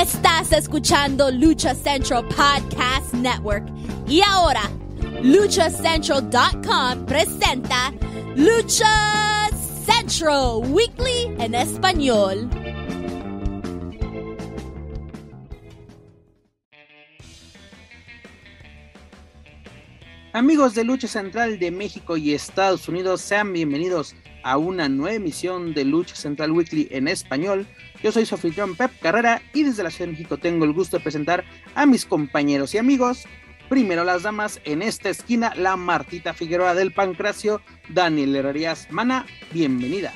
Estás escuchando Lucha Central Podcast Network. Y ahora, luchacentral.com presenta Lucha Central Weekly en español. Amigos de Lucha Central de México y Estados Unidos, sean bienvenidos a una nueva emisión de Lucha Central Weekly en español. Yo soy su Pep Carrera y desde la Ciudad de México tengo el gusto de presentar a mis compañeros y amigos. Primero las damas, en esta esquina la Martita Figueroa del Pancracio, Daniel Herrerías Mana, bienvenida.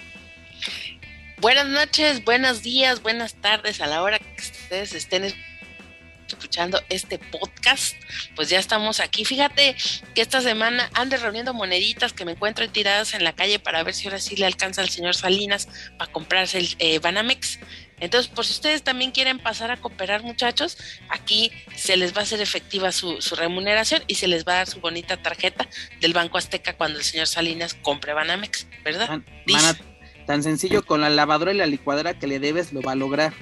Buenas noches, buenos días, buenas tardes a la hora que ustedes estén escuchando este podcast, pues ya estamos aquí. Fíjate que esta semana ande reuniendo moneditas que me encuentro tiradas en la calle para ver si ahora sí le alcanza al señor Salinas para comprarse el eh, Banamex. Entonces, por si ustedes también quieren pasar a cooperar, muchachos, aquí se les va a hacer efectiva su, remuneración y se les va a dar su bonita tarjeta del Banco Azteca cuando el señor Salinas compre Banamex, ¿verdad? tan sencillo con la lavadora y la licuadora que le debes lo va a lograr.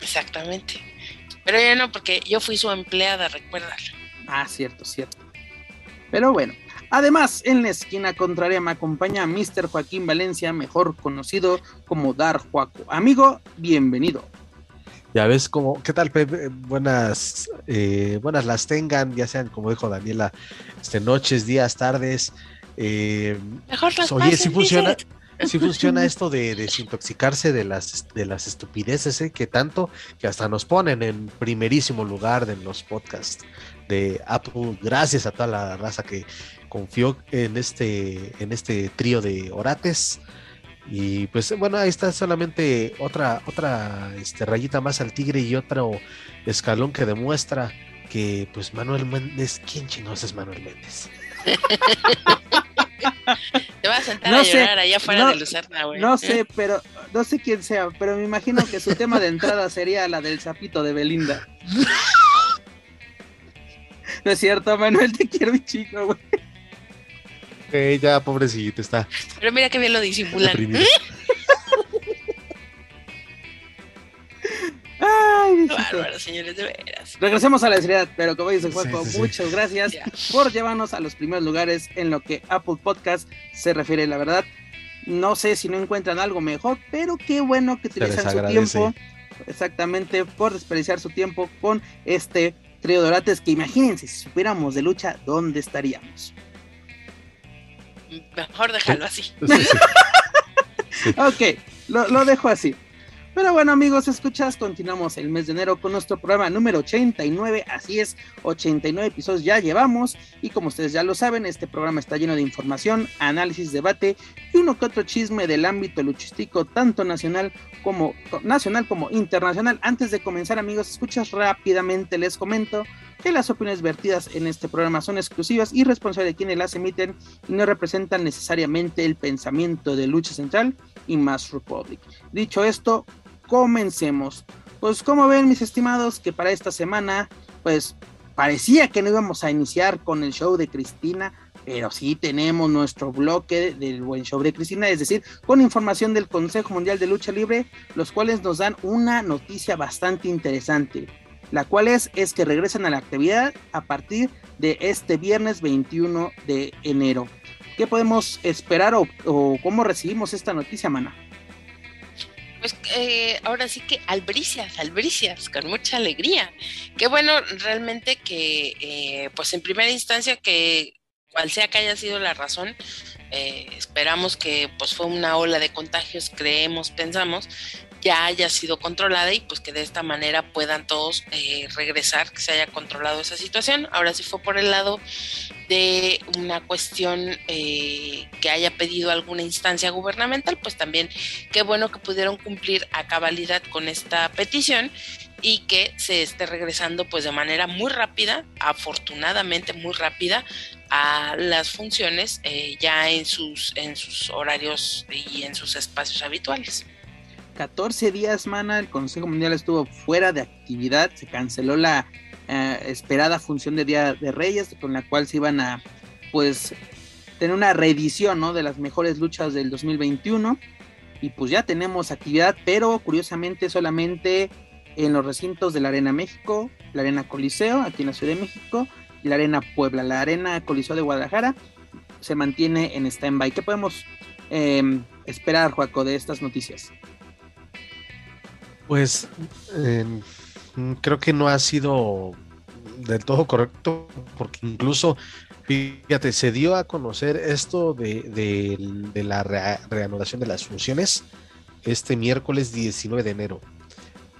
Exactamente. Pero ya no, porque yo fui su empleada, recuérdalo. Ah, cierto, cierto. Pero bueno, además, en la esquina contraria me acompaña Mr. Joaquín Valencia, mejor conocido como Dar Juaco. Amigo, bienvenido. Ya ves cómo, ¿qué tal, Pepe? Buenas, eh, buenas las tengan, ya sean, como dijo Daniela, este, noches, días, tardes. Eh, mejor las Oye, si funciona. Sí funciona esto de desintoxicarse de las, de las estupideces ¿eh? que tanto que hasta nos ponen en primerísimo lugar en los podcasts de Apple. Gracias a toda la raza que confió en este, en este trío de orates. Y pues bueno, ahí está solamente otra, otra este, rayita más al tigre y otro escalón que demuestra que pues Manuel Méndez, ¿quién chingados es Manuel Méndez? Te vas a sentar a llorar allá afuera de Lucerna, güey. No sé, pero no sé quién sea, pero me imagino que su tema de entrada sería la del sapito de Belinda. No es cierto, Manuel, te quiero mi chico, güey. Eh, ya, pobrecito, está. Pero mira qué bien lo disimulan. Ay, bárbaro, señores, de veras. Regresemos a la seriedad, pero como dice Juanjo, muchas gracias por llevarnos a los primeros lugares en lo que Apple Podcast se refiere. La verdad, no sé si no encuentran algo mejor, pero qué bueno que utilizan su tiempo, exactamente, por desperdiciar su tiempo con este trío de orates que imagínense, si supiéramos de lucha, ¿dónde estaríamos? Mejor dejarlo así. ok, lo, lo dejo así. Pero bueno amigos, escuchas, continuamos el mes de enero con nuestro programa número 89, así es, 89 episodios ya llevamos y como ustedes ya lo saben, este programa está lleno de información, análisis, debate y uno que otro chisme del ámbito luchístico tanto nacional como nacional como internacional. Antes de comenzar amigos, escuchas rápidamente les comento que las opiniones vertidas en este programa son exclusivas y responsables de quienes las emiten y no representan necesariamente el pensamiento de Lucha Central y Mass Republic. Dicho esto, comencemos. Pues como ven mis estimados que para esta semana pues parecía que no íbamos a iniciar con el show de Cristina, pero sí tenemos nuestro bloque del buen show de Cristina, es decir, con información del Consejo Mundial de Lucha Libre, los cuales nos dan una noticia bastante interesante, la cual es, es que regresan a la actividad a partir de este viernes 21 de enero. ¿Qué podemos esperar o, cómo recibimos esta noticia, Mana? Pues eh, ahora sí que albricias, albricias, con mucha alegría. Qué bueno realmente que, eh, pues en primera instancia, que cual sea que haya sido la razón, eh, esperamos que pues fue una ola de contagios, creemos, pensamos, ya haya sido controlada y pues que de esta manera puedan todos eh, regresar, que se haya controlado esa situación. Ahora si fue por el lado de una cuestión eh, que haya pedido alguna instancia gubernamental, pues también qué bueno que pudieron cumplir a cabalidad con esta petición y que se esté regresando pues de manera muy rápida, afortunadamente muy rápida, a las funciones eh, ya en sus, en sus horarios y en sus espacios habituales. 14 días, mana, el Consejo Mundial estuvo fuera de actividad, se canceló la eh, esperada función de Día de Reyes, con la cual se iban a, pues, tener una reedición, ¿no? De las mejores luchas del 2021. y pues ya tenemos actividad, pero curiosamente solamente en los recintos de la Arena México, la Arena Coliseo, aquí en la Ciudad de México, y la Arena Puebla. La Arena Coliseo de Guadalajara se mantiene en stand-by. ¿Qué podemos em, esperar, Juaco, de estas noticias? Pues creo que no ha sido del todo correcto, porque incluso, fíjate, se dio a conocer esto de, la reanudación de las funciones este miércoles 19 de enero.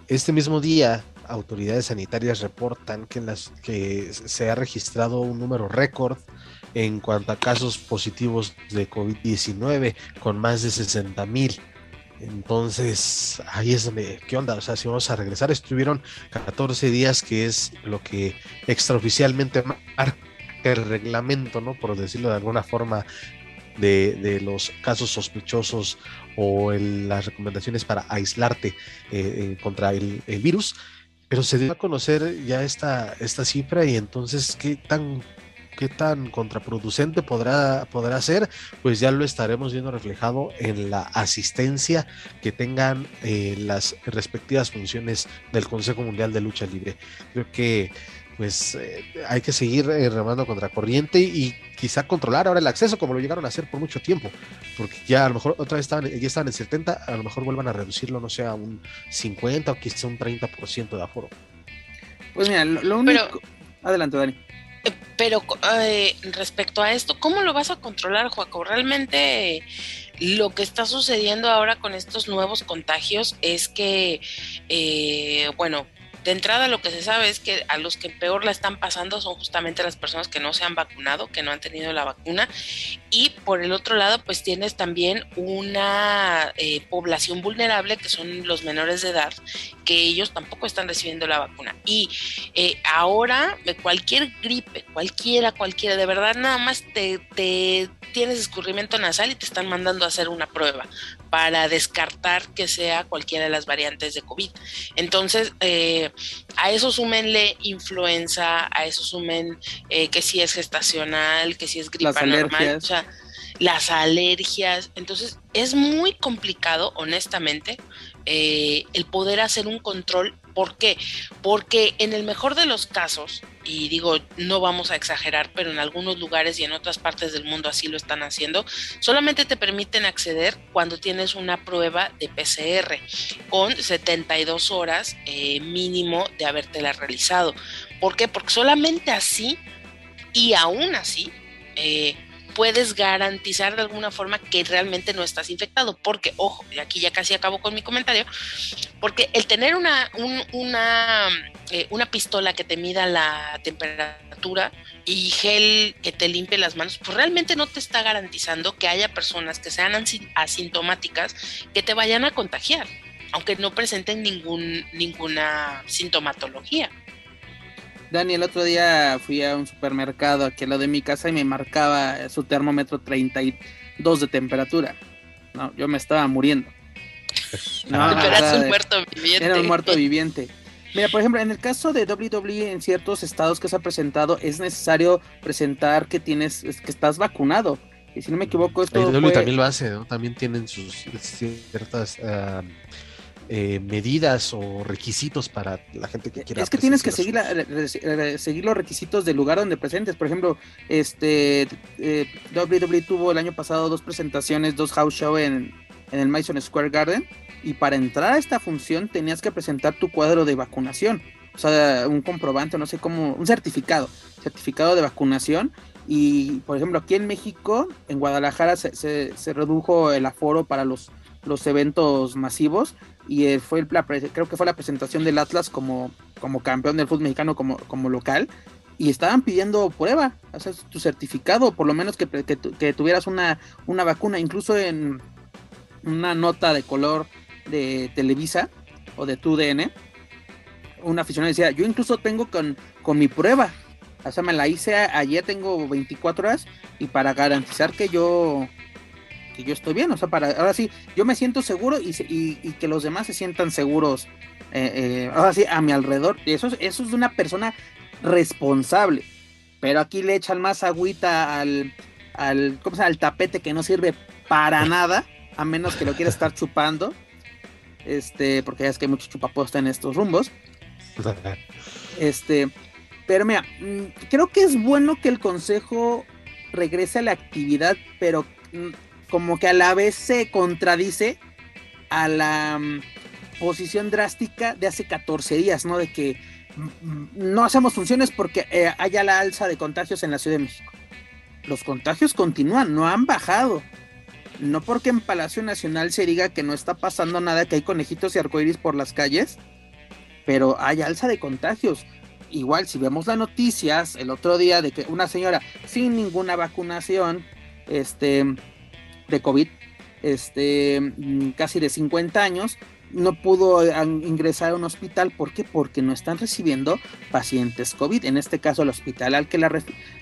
Este mismo día, autoridades sanitarias reportan que, en las, que se ha registrado un número récord en cuanto a casos positivos de COVID-19, con más de 60 mil. Entonces, ahí es donde, ¿qué onda? O sea, si vamos a regresar, estuvieron 14 días, que es lo que extraoficialmente marca el reglamento, ¿no? Por decirlo de alguna forma, de, los casos sospechosos o las recomendaciones para aislarte eh, eh, contra el, virus. Pero se dio a conocer ya esta, esta cifra y entonces, ¿qué tan qué tan contraproducente podrá, podrá ser, pues ya lo estaremos viendo reflejado en la asistencia que tengan eh, las respectivas funciones del Consejo Mundial de Lucha Libre. Creo que pues eh, hay que seguir eh, remando contra corriente y quizá controlar ahora el acceso como lo llegaron a hacer por mucho tiempo, porque ya a lo mejor otra vez estaban, ya estaban en 70, a lo mejor vuelvan a reducirlo, no sé, a un 50 o quizá un 30% de aforo. Pues mira, lo, único... Adelante, Dani. Pero eh, respecto a esto, ¿cómo lo vas a controlar, Joaco? Realmente lo que está sucediendo ahora con estos nuevos contagios es que, eh, bueno, de entrada lo que se sabe es que a los que peor la están pasando son justamente las personas que no se han vacunado, que no han tenido la vacuna. Y por el otro lado, pues tienes también una eh, población vulnerable, que son los menores de edad, que ellos tampoco están recibiendo la vacuna. Y eh, ahora, cualquier gripe, cualquiera, cualquiera, de verdad, nada más te, te tienes escurrimiento nasal y te están mandando a hacer una prueba para descartar que sea cualquiera de las variantes de COVID. Entonces, eh, a eso súmenle influenza, a eso sumen eh, que si es gestacional, que si es gripa normal, o sea, las alergias. Entonces, es muy complicado, honestamente, eh, el poder hacer un control. ¿Por qué? Porque en el mejor de los casos, y digo, no vamos a exagerar, pero en algunos lugares y en otras partes del mundo así lo están haciendo, solamente te permiten acceder cuando tienes una prueba de PCR con 72 horas eh, mínimo de habértela realizado. ¿Por qué? Porque solamente así y aún así eh, puedes garantizar de alguna forma que realmente no estás infectado. Porque, ojo, y aquí ya casi acabo con mi comentario, porque el tener una, una, eh, una pistola que te mida la temperatura y gel que te limpie las manos, pues realmente no te está garantizando que haya personas que sean asintomáticas que te vayan a contagiar, aunque no presenten ningún, ninguna sintomatología. Dani, el otro día fui a un supermercado aquí al lado de mi casa y me marcaba su termómetro 32 de temperatura. No, yo me estaba muriendo. No, eras un muerto viviente. Era un muerto viviente. Mira, por ejemplo, en el caso de WWE en ciertos estados que se ha presentado, es necesario presentar que tienes, que estás vacunado. Y si no me equivoco, esto. WWE también lo hace, ¿no? También tienen sus ciertas ah, eh, medidas o requisitos para la gente que quiera. Es que tienes que seguir, seguir los requisitos del lugar donde presentes. Por ejemplo, este eh, WWE tuvo el año pasado dos presentaciones, dos house show en, en el Madison Square Garden. Y para entrar a esta función tenías que presentar tu cuadro de vacunación. O sea, un comprobante, no sé cómo, un certificado, certificado de vacunación. Y por ejemplo, aquí en México, en Guadalajara, se, se, se redujo el aforo para los, los eventos masivos y eh, fue la, creo que fue la presentación del Atlas como, como campeón del fútbol mexicano como, como local y estaban pidiendo prueba, o tu certificado, por lo menos que, que, tuvieras una, una vacuna, incluso en una nota de color de Televisa o de TUDN, una aficionada decía, yo incluso tengo con, con mi prueba, o sea, me la hice ayer, tengo 24 horas y para garantizar que yo yo estoy bien, o sea, para ahora sí, yo me siento seguro y, que los demás se sientan seguros, eh, eh, ahora sí, a mi alrededor. Y eso, eso es de una persona responsable, pero aquí le echan más agüita al, al, ¿cómo se llama? al tapete que no sirve para nada a menos que lo quiera estar chupando, este, porque ya es que hay mucho chupaposta en estos rumbos. Este, pero mira, mm, creo que es bueno que el consejo regrese a la actividad, pero mm, como que a la vez se contradice a la mm, posición drástica de hace 14 días, ¿no? De que no hacemos funciones porque eh, haya la alza de contagios en la Ciudad de México. Los contagios continúan, no han bajado. No porque en Palacio Nacional se diga que no está pasando nada, que hay conejitos y arcoíris por las calles, pero hay alza de contagios. Igual, si vemos las noticias el otro día de que una señora sin ninguna vacunación, este, de COVID, este, mm, casi de 50 años, no pudo ingresar a un hospital. ¿Por qué? Porque no están recibiendo pacientes COVID. En este caso, el hospital al que la,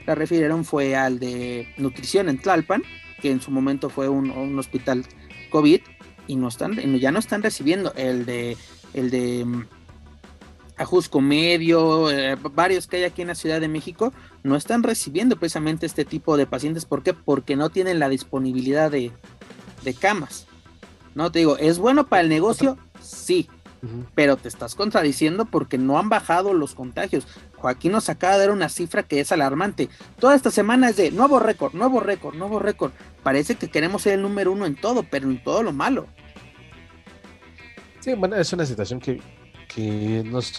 refirieron fue al de nutrición en Tlalpan, que en su momento fue un, hospital COVID, y no están, ya no están recibiendo el de el de mm, Ajusco Medio, eh, varios que hay aquí en la Ciudad de México, no están recibiendo precisamente este tipo de pacientes. ¿Por qué? Porque no tienen la disponibilidad de, de camas. No te digo, ¿es bueno para el negocio? Sí, pero te estás contradiciendo porque no han bajado los contagios. Joaquín nos acaba de dar una cifra que es alarmante. Toda esta semana es de nuevo récord, nuevo récord, nuevo récord. Parece que queremos ser el número uno en todo, pero en todo lo malo. Sí, bueno, es una situación que, que no, es,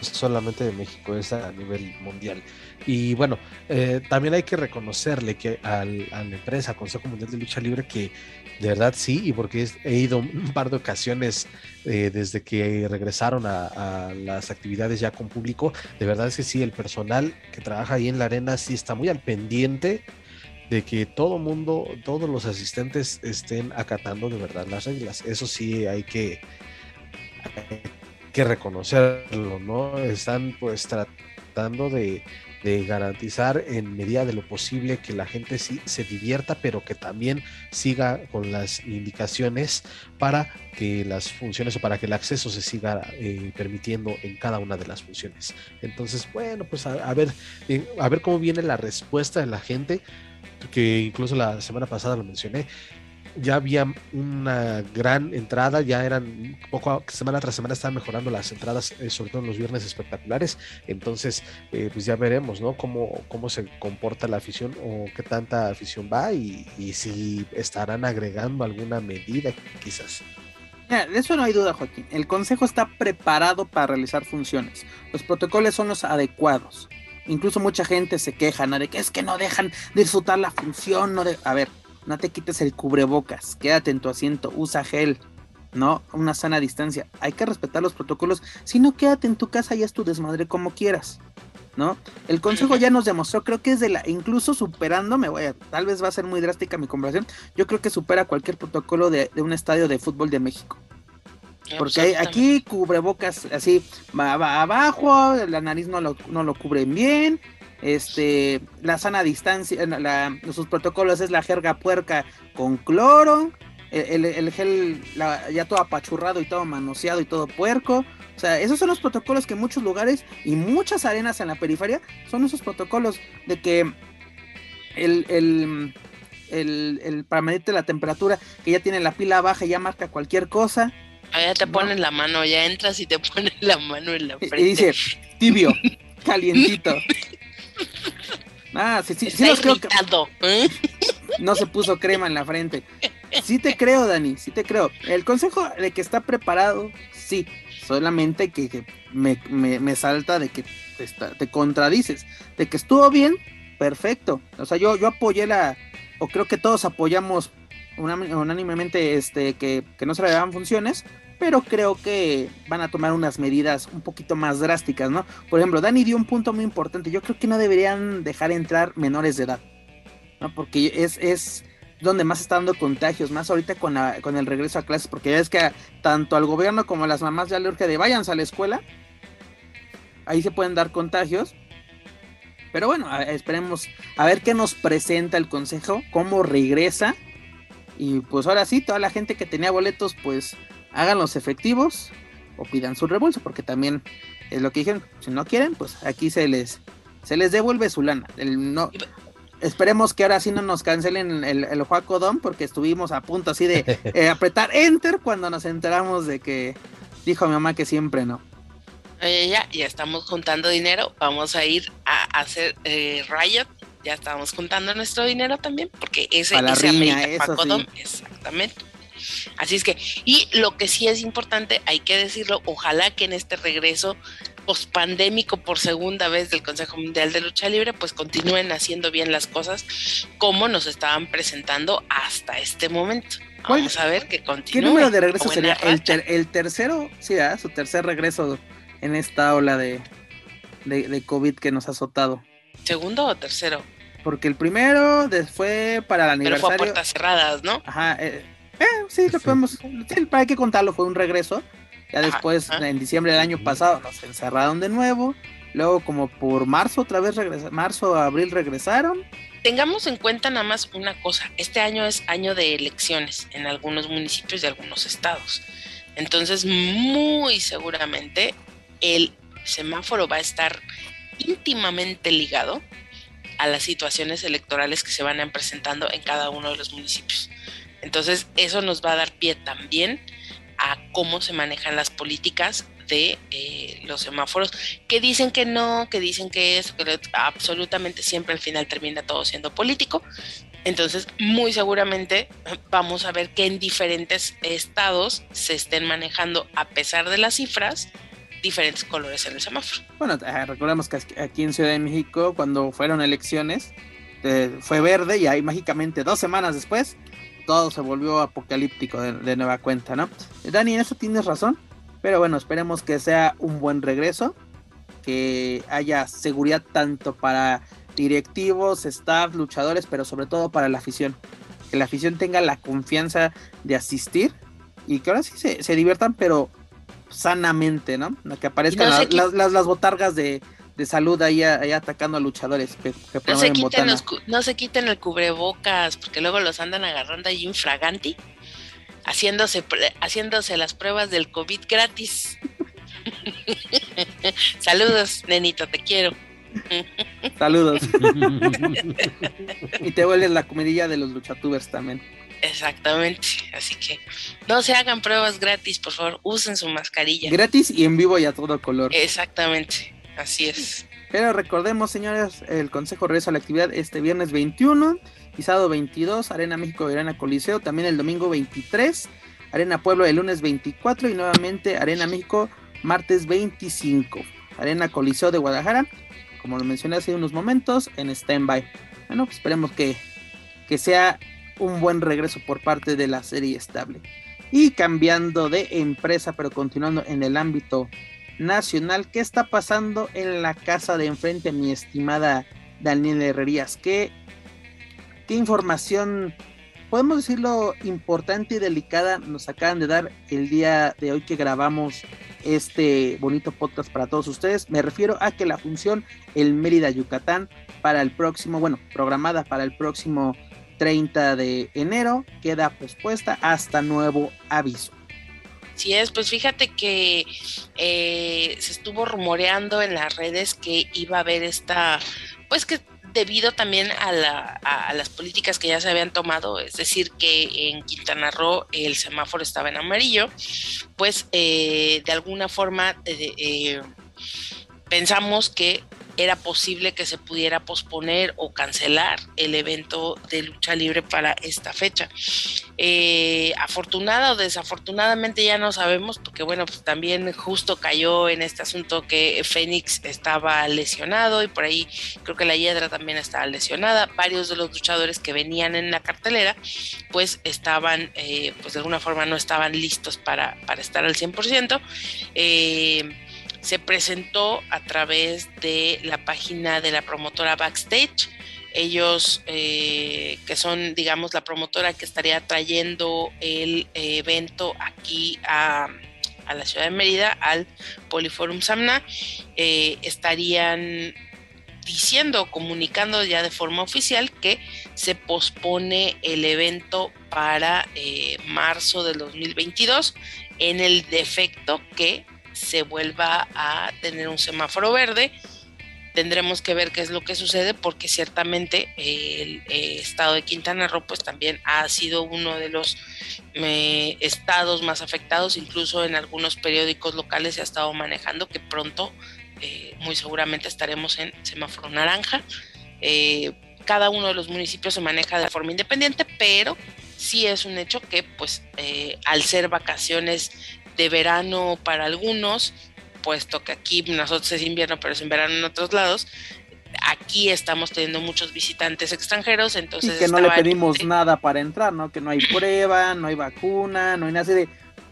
solamente de México, es a nivel mundial. Y bueno, eh, también hay que reconocerle que al, a la empresa, Consejo Mundial de Lucha Libre, que de verdad sí, y porque he ido un par de ocasiones eh, desde que regresaron a, las actividades ya con público, de verdad es que sí, el personal que trabaja ahí en la arena sí está muy al pendiente de que todo mundo, todos los asistentes estén acatando de verdad las reglas. Eso sí hay que, que reconocerlo, ¿no? Están pues tratando de de garantizar en medida de lo posible que la gente sí se divierta, pero que también siga con las indicaciones para que las funciones o para que el acceso se siga eh, permitiendo en cada una de las funciones. Entonces, bueno, pues a, ver, eh, a ver cómo viene la respuesta de la gente, que incluso la semana pasada lo mencioné, ya había una gran entrada, ya eran poco semana tras semana estaban mejorando las entradas, eh, sobre todo en los viernes espectaculares. Entonces, eh, pues ya veremos, ¿no? Cómo, cómo se comporta la afición o qué tanta afición va y, si estarán agregando alguna medida, quizás. de eso no hay duda, Joaquín. El consejo está preparado para realizar funciones. Los protocolos son los adecuados. Incluso mucha gente se queja, ¿no? De que es que no dejan disfrutar la función, no de... A ver, no te quites el cubrebocas, quédate en tu asiento, usa gel, ¿no? Una sana distancia. Hay que respetar los protocolos. Si no, quédate en tu casa y haz tu desmadre como quieras, ¿no? El consejo ya nos demostró, creo que es de la, incluso superando, me voy a, tal vez va a ser muy drástica mi comparación, yo creo que supera cualquier protocolo de, un estadio de fútbol de México. Porque aquí cubrebocas así, va, abajo, la nariz no lo, no lo cubren bien, este, la sana distancia, la, sus protocolos es la jerga puerca con cloro, el, gel ya todo apachurrado y todo manoseado y todo puerco. O sea, esos son los protocolos que en muchos lugares y muchas arenas en la periferia son esos protocolos de que el, el, el, para medirte la temperatura, que ya tiene la pila baja y ya marca cualquier cosa. Ya te ponen la mano, ya entras y te ponen la mano en la frente. Y dice, tibio, calientito. Ah, sí, sí, sí creo que... ¿eh? No se puso crema en la frente. Sí te creo, Dani, sí te creo. El consejo de que está preparado, sí. Solamente que, me, salta de que te, contradices. De que estuvo bien, perfecto. O sea, yo, yo apoyé la, o creo que todos apoyamos unánimemente este, que, que no se le daban funciones pero creo que van a tomar unas medidas un poquito más drásticas, ¿no? Por ejemplo, Dani dio un punto muy importante. Yo creo que no deberían dejar entrar menores de edad, ¿no? Porque es, es donde más está dando contagios, más ahorita con, con el regreso a clases, porque ya es que tanto al gobierno como a las mamás ya le urge de váyanse a la escuela. Ahí se pueden dar contagios. Pero bueno, esperemos a ver qué nos presenta el consejo, cómo regresa. Y pues ahora sí, toda la gente que tenía boletos, pues hagan los efectivos o pidan su reembolso, porque también es lo que dijeron, si no quieren, pues aquí se les se les devuelve su lana. El no Esperemos que ahora sí no nos cancelen el, el Juaco Dom, porque estuvimos a punto así de eh, apretar Enter cuando nos enteramos de que dijo mi mamá que siempre no. ya, ya estamos juntando dinero, vamos a ir a hacer eh, Riot, ya estamos juntando nuestro dinero también, porque ese, Para ese riña, amerita eso Juaco sí. Dom, exactamente. Así es que, y lo que sí es importante, hay que decirlo, ojalá que en este regreso pospandémico por segunda vez del Consejo Mundial de Lucha Libre, pues continúen haciendo bien las cosas como nos estaban presentando hasta este momento. ¿Cuál- Vamos a ver que ¿Qué continúe. número de regreso sería? El, racha. ter- el tercero, sí, ¿verdad? su tercer regreso en esta ola de, de, de COVID que nos ha azotado. ¿Segundo o tercero? Porque el primero fue para el Pero fue a aniversario. puertas cerradas, ¿no? Ajá, eh, eh, sí, lo Sí. podemos. sí, para que contarlo, fue un regreso. Ya después, ajá. en diciembre del año pasado, nos encerraron de nuevo. Luego, como por marzo, otra vez regresaron. Marzo, abril regresaron. Tengamos en cuenta nada más una cosa, este año es año de elecciones en algunos municipios de algunos estados. Entonces, muy seguramente el semáforo va a estar íntimamente ligado a las situaciones electorales que se van presentando en cada uno de los municipios. Entonces, eso nos va a dar pie también a cómo se manejan las políticas de eh, los semáforos, que dicen que no, que dicen que eso, que absolutamente siempre al final termina todo siendo político. Entonces, muy seguramente vamos a ver que en diferentes estados se estén manejando, a pesar de las cifras, diferentes colores en el semáforo. Bueno, eh, recordemos que aquí en Ciudad de México, cuando fueron elecciones, eh, fue verde y ahí mágicamente dos semanas después, todo se volvió apocalíptico de, de nueva cuenta, ¿no? Dani, en eso tienes razón. Pero bueno, esperemos que sea un buen regreso, que haya seguridad tanto para directivos, staff, luchadores, pero sobre todo para la afición. Que la afición tenga la confianza de asistir y que ahora sí se, se diviertan, pero sanamente, ¿no? Que aparezcan Y no se la- qui- las, las, las botargas de, de salud ahí, ahí atacando a luchadores que, que No se, quiten los no se quiten el cubrebocas, porque luego los andan agarrando ahí infraganti, haciéndose, haciéndose las pruebas del COVID gratis. Saludos, nenito, te quiero. Saludos. y te vuelves la comidilla de los luchatubers también. Exactamente, así que no se hagan pruebas gratis, por favor, usen su mascarilla. Gratis y en vivo y a todo color. Exactamente, así es. Pero recordemos, señores, el Consejo regresa a la actividad este viernes 21 y sábado 22, Arena México Arena Coliseo, también el domingo 23, Arena Pueblo el lunes 24 y nuevamente Arena México martes 25, Arena Coliseo de Guadalajara, como lo mencioné hace unos momentos, en stand-by. Bueno, pues esperemos que, que sea un buen regreso por parte de la serie estable. Y cambiando de empresa, pero continuando en el ámbito nacional. ¿Qué está pasando en la casa de enfrente, mi estimada Daniela Herrerías? ¿Qué, qué información, podemos decirlo, importante y delicada nos acaban de dar el día de hoy que grabamos este bonito podcast para todos ustedes? Me refiero a que la función El Mérida Yucatán para el próximo, bueno, programada para el próximo 30 de enero, queda pospuesta hasta nuevo aviso. Sí es, pues fíjate que eh, se estuvo rumoreando en las redes que iba a haber esta, pues que debido también a, la, a, a, las políticas que ya se habían tomado, es decir, que en Quintana Roo el semáforo estaba en amarillo, pues eh, de alguna forma eh, pensamos que era posible que se pudiera posponer o cancelar el evento de lucha libre para esta fecha. Eh, afortunada o desafortunadamente ya no sabemos, porque bueno, pues también justo cayó en este asunto que Fénix estaba lesionado y por ahí creo que la Hiedra también estaba lesionada. Varios de los luchadores que venían en la cartelera, pues estaban, eh, pues de alguna forma no estaban listos para, para estar al 100%. Eh, se presentó a través de la página de la promotora Backstage. Ellos, eh, que son, digamos, la promotora que estaría trayendo el evento aquí a, a, la ciudad de Mérida, al Poliforum Samna, eh, estarían diciendo, comunicando ya de forma oficial que se pospone el evento para eh, marzo del 2022 en el defecto que se vuelva a tener un semáforo verde tendremos que ver qué es lo que sucede porque ciertamente el eh, estado de Quintana Roo pues también ha sido uno de los eh, estados más afectados, incluso en algunos periódicos locales se ha estado manejando que pronto eh, muy seguramente estaremos en semáforo naranja. cada uno de los municipios se maneja de forma independiente, pero sí es un hecho que pues al ser vacaciones de verano para algunos, puesto que aquí nosotros es invierno, pero es en verano en otros lados, aquí estamos teniendo muchos visitantes extranjeros, entonces... Y que no le pedimos nada para entrar, ¿no? Que no hay prueba, no hay vacuna, no hay nada de...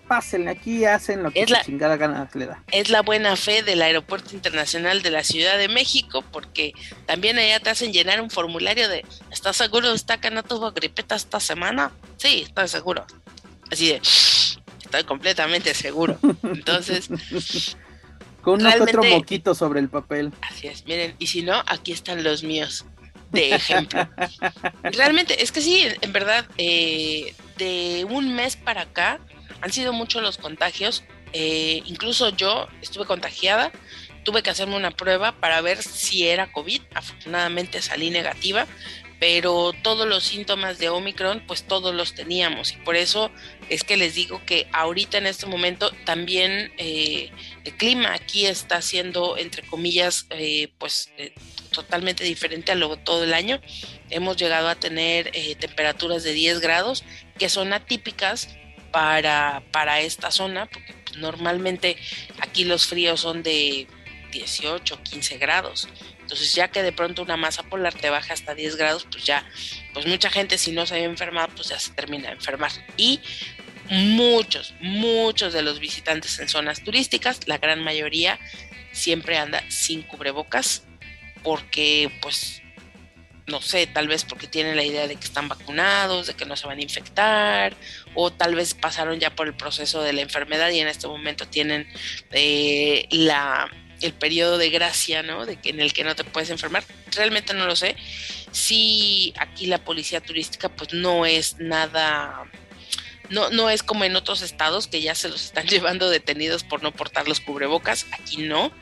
Pásenle aquí, hacen lo que es la, chingada gana le da. Es la buena fe del Aeropuerto Internacional de la Ciudad de México, porque también allá te hacen llenar un formulario de ¿estás seguro de que no tuvo gripeta esta semana? Sí, estoy seguro. Así de, estoy completamente seguro. Entonces, con uno otro moquito sobre el papel. Así es, miren, y si no, aquí están los míos de ejemplo. Realmente, es que sí, en verdad, eh, de un mes para acá han sido muchos los contagios. Eh, incluso yo estuve contagiada, tuve que hacerme una prueba para ver si era COVID. Afortunadamente salí negativa, pero todos los síntomas de Omicron, pues todos los teníamos y por eso es que les digo que ahorita en este momento también eh, el clima aquí está siendo, entre comillas, eh, pues eh, totalmente diferente a lo todo el año. Hemos llegado a tener temperaturas de 10 grados que son atípicas para, para esta zona, porque pues, normalmente aquí los fríos son de 18, 15 grados. Entonces, ya que de pronto una masa polar te baja hasta 10 grados, pues ya, pues mucha gente si no se había enfermado, pues ya se termina de enfermar. Y muchos, muchos de los visitantes en zonas turísticas, la gran mayoría siempre anda sin cubrebocas porque pues no sé, tal vez porque tienen la idea de que están vacunados, de que no se van a infectar, o tal vez pasaron ya por el proceso de la enfermedad y en este momento tienen eh, la el periodo de gracia, ¿no? De que, en el que no te puedes enfermar. Realmente no lo sé. Sí, aquí la policía turística pues no es nada, no, no es como en otros estados que ya se los están llevando detenidos por no portar los cubrebocas. Aquí no.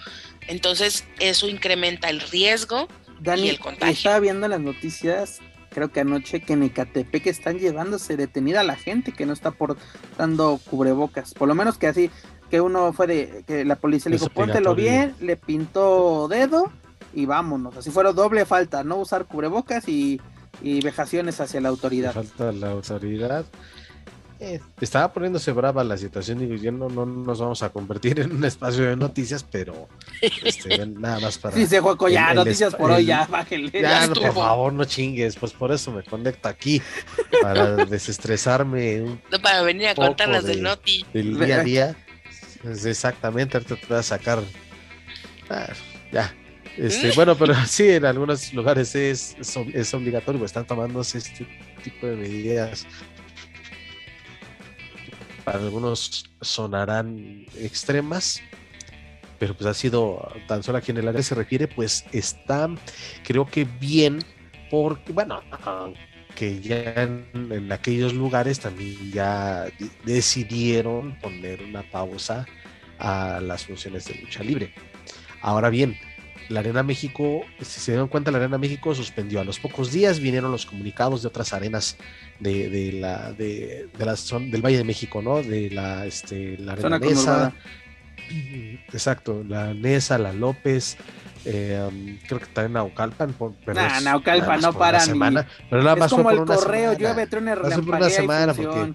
Entonces eso incrementa el riesgo y el contagio. Estaba viendo las noticias creo que anoche que en Ecatepec están llevándose detenida a la gente que no está portando cubrebocas. Por lo menos que así que uno fue de que la policía le dijo, póntelo bien, le pintó dedo y vámonos. Así fueron doble falta, no usar cubrebocas y, vejaciones hacia la autoridad. Falta la autoridad. Eh, estaba poniéndose brava la situación, digo, yo no, no nos vamos a convertir en un espacio de noticias, pero este, nada más para. Dice Juaco, ya, noticias por hoy, ya, bájenle. Ya, no, por favor, no chingues, pues por eso me conecto aquí, para desestresarme. Un no para venir a contarlas del noti. Del día a día. Exactamente, ahorita te voy a sacar. Ah, ya. Este, ¿Eh? bueno, pero sí, en algunos lugares es, es, obligatorio, están tomándose este tipo de medidas. Para algunos sonarán extremas, pero pues ha sido, tan solo aquí en el área se refiere, pues está, creo que bien, porque, bueno, que ya en, aquellos lugares también ya decidieron poner una pausa a las funciones de lucha libre. Ahora bien, la Arena México, si se dieron cuenta, la Arena México suspendió. A los pocos días vinieron los comunicados de otras arenas de, la, de, la zona, del Valle de México, ¿no? De la, este, la Arena Nesa. Exacto, la Nesa, la López, eh, um, creo que está en Naucalpan. Pero nah, Naucalpan no para semana, pero nada más es como el correo, llueve, truene, una semana porque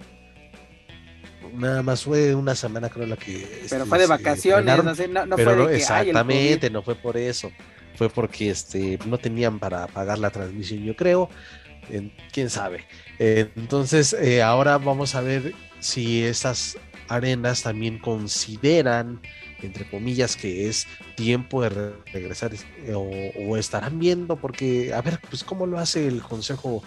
nada más fue una semana creo la que pero fue de este, vacaciones no, sé, no, no fue de que, exactamente no fue por eso fue porque este no tenían para pagar la transmisión yo creo quién sabe. Entonces eh, ahora vamos a ver si esas arenas también consideran entre comillas, que es tiempo de regresar eh, o, estarán viendo, porque, a ver, pues cómo lo hace el Consejo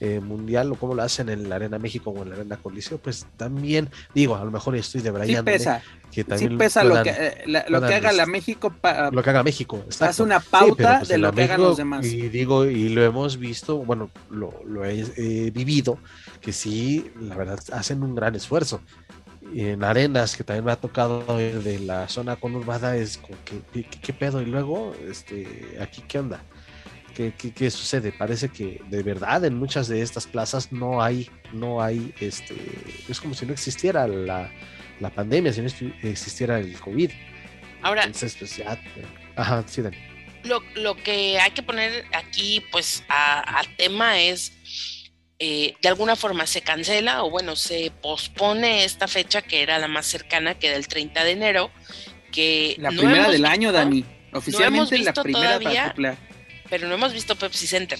eh, Mundial o cómo lo hacen en la Arena México o en la Arena Coliseo, pues también, digo, a lo mejor estoy de Sí pesa, que también sí pesa lo, que, eh, lo que haga la México. lo que haga México, Hace una pauta pues, de lo que hagan los demás. Y digo, y lo hemos visto, bueno, lo, lo he vivido, que sí, la verdad, hacen un gran esfuerzo en arenas que también me ha tocado de la zona conurbada es como que ¿qué, pedo y luego este aquí qué onda ¿Qué, ¿Qué, sucede parece que de verdad en muchas de estas plazas no hay no hay este es como si no existiera la, la pandemia si no existiera el covid. Ahora entonces pues ya ajá sí Dani. Lo, lo que hay que poner aquí pues a, a tema es eh, de alguna forma se cancela o bueno, se pospone esta fecha que era la más cercana, que era el 30 de enero, que... La primera del año, Dani. Oficialmente la primera todavía, Pero no hemos visto Pepsi Center,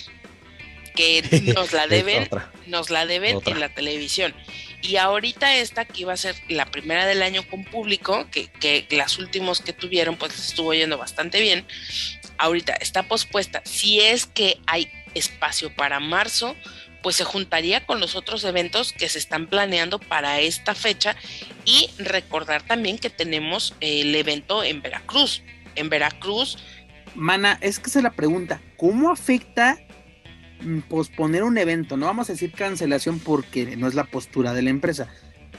que nos la deben, nos la deben en la televisión. Y ahorita esta que iba a ser la primera del año con público, que, que las últimos que tuvieron pues estuvo yendo bastante bien, ahorita está pospuesta. Si es que hay espacio para marzo, pues se juntaría con los otros eventos que se están planeando para esta fecha y recordar también que tenemos el evento en Veracruz. En Veracruz. Mana, es que se la pregunta, ¿cómo afecta mm, posponer un evento? No vamos a decir cancelación porque no es la postura de la empresa.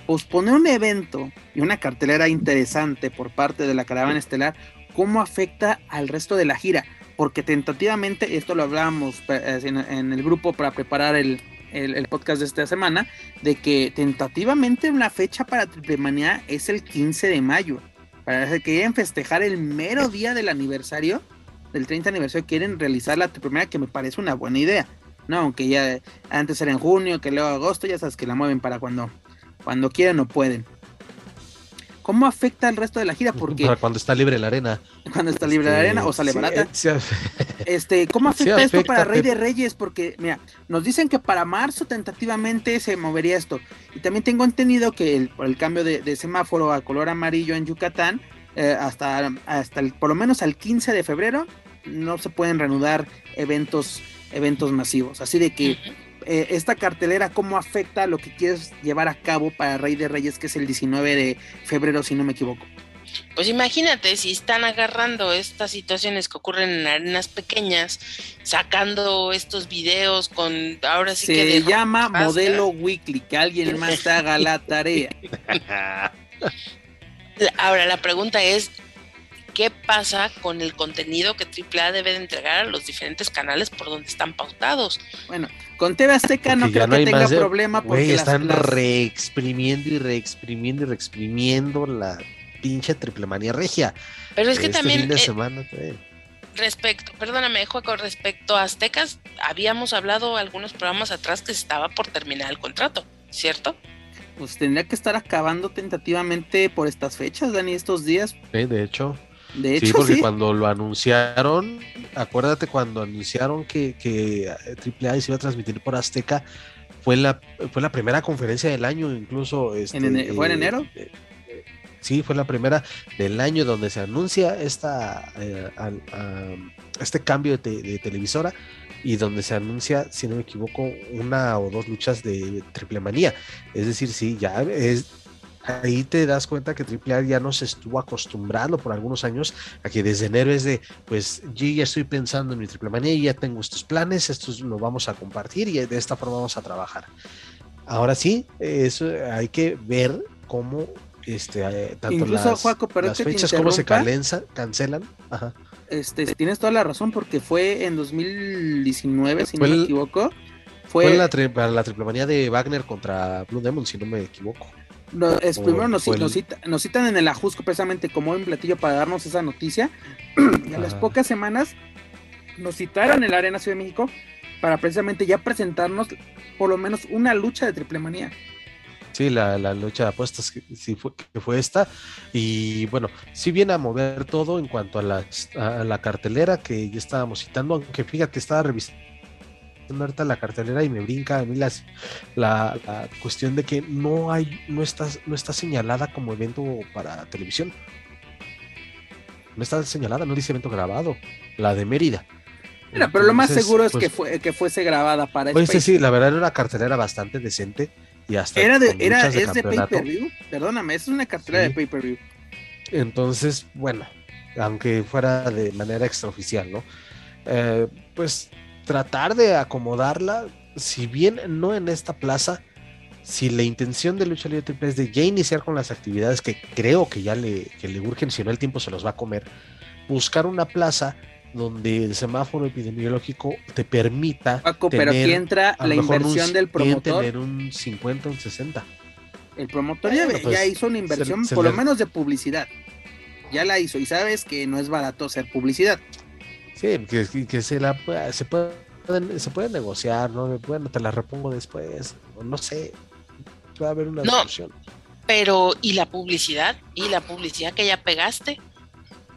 Posponer un evento y una cartelera interesante por parte de la caravana estelar, ¿cómo afecta al resto de la gira? Porque tentativamente, esto lo hablábamos eh, en, el grupo para preparar el, podcast de esta semana, de que tentativamente una fecha para Triple Manía es el 15 de mayo. Para que quieren festejar el mero día del aniversario, del 30 aniversario, quieren realizar la Triple Manía, que me parece una buena idea. No, aunque ya antes era en junio, que luego agosto, ya sabes que la mueven para cuando, cuando quieren o pueden. ¿Cómo afecta al resto de la gira? Porque cuando está libre la arena. Cuando está libre la arena o sale barata. este, ¿cómo afecta, esto para Rey de Reyes? Porque, mira, nos dicen que para marzo tentativamente se movería esto. Y también tengo entendido que el, por el cambio de, semáforo a color amarillo en Yucatán, eh, hasta, hasta el, por lo menos al 15 de febrero, no se pueden reanudar eventos, eventos masivos. Así de que eh, esta cartelera, cómo afecta lo que quieres llevar a cabo para Rey de Reyes, que es el 19 de febrero, si no me equivoco. Pues imagínate si están agarrando estas situaciones que ocurren en arenas pequeñas, sacando estos videos con ahora sí Se que. Se llama modelo weekly, que alguien más haga la tarea. Ahora la pregunta es, qué pasa con el contenido que AAA debe de entregar a los diferentes canales por donde están pautados. Bueno, con TV Azteca no creo que tenga problema porque están reexprimiendo y reexprimiendo y reexprimiendo la pinche triple manía regia. Pero es que este también de eh, semana, respecto, perdóname, con respecto a Aztecas, habíamos hablado algunos programas atrás que estaba por terminar el contrato, ¿cierto? Pues tendría que estar acabando tentativamente por estas fechas, Dani, estos días. Sí, de hecho sí, porque cuando lo anunciaron, acuérdate cuando anunciaron que, que AAA se iba a transmitir por Azteca, fue la, fue la primera conferencia del año, incluso. Este, ¿Fue en enero? Eh, sí, fue la primera del año donde se anuncia esta, eh, este cambio de, de, televisora y donde se anuncia, si no me equivoco, una o dos luchas de triple manía. Es decir, sí, ya es, ahí te das cuenta que AAA ya nos estuvo acostumbrando por algunos años a que desde enero es de, pues yo ya estoy pensando en mi triple manía y ya tengo estos planes, estos lo vamos a compartir y de esta forma vamos a trabajar. Ahora sí, eso hay que ver cómo este, eh, tanto las, fechas como se cancelan. Este, tienes toda la razón porque fue en 2019, si no me equivoco. Fue, la, para la triple manía de Wagner contra Blue Demon, si no me equivoco es, primero nos, citan en el Ajusco precisamente como un platillo para darnos esa noticia. y a las pocas semanas nos citaron en la Arena Ciudad de México para precisamente ya presentarnos por lo menos una lucha de triple manía. Sí, la, lucha de apuestas que, sí fue, que fue esta. Y bueno, sí viene a mover todo en cuanto a, a la cartelera que ya estábamos citando, aunque fíjate, estaba revisando ahorita la cartelera y me brinca a mí las, la, cuestión de que no hay, no está, no está señalada como evento para televisión. No está señalada, no dice evento grabado. La de Mérida. Mira, pero lo más seguro es que, pues, fue, que fuese grabada para Pues sí, sí, la verdad era una cartelera bastante decente y hasta era de, era, es de pay-per-view. Perdóname, es una cartelera de pay-per-view. Entonces, bueno, aunque fuera de manera extraoficial, ¿no? Eh, pues tratar de acomodarla, si bien no en esta plaza, si la intención de Lucha Libre Triple es de ya iniciar con las actividades que creo que ya le, que le urgen, si no el tiempo se los va a comer, buscar una plaza donde el semáforo epidemiológico te permita. Paco, pero aquí entra la inversión del promotor. tener un 50, un 60. El promotor ya, pues, hizo una inversión, por lo menos de publicidad. Ya la hizo y sabes que no es barato hacer publicidad. Sí, que, se la se puede, se puede negociar, ¿no? Bueno, te la repongo después, no sé. Puede haber una no, Pero, ¿y la publicidad? ¿Y la publicidad que ya pegaste?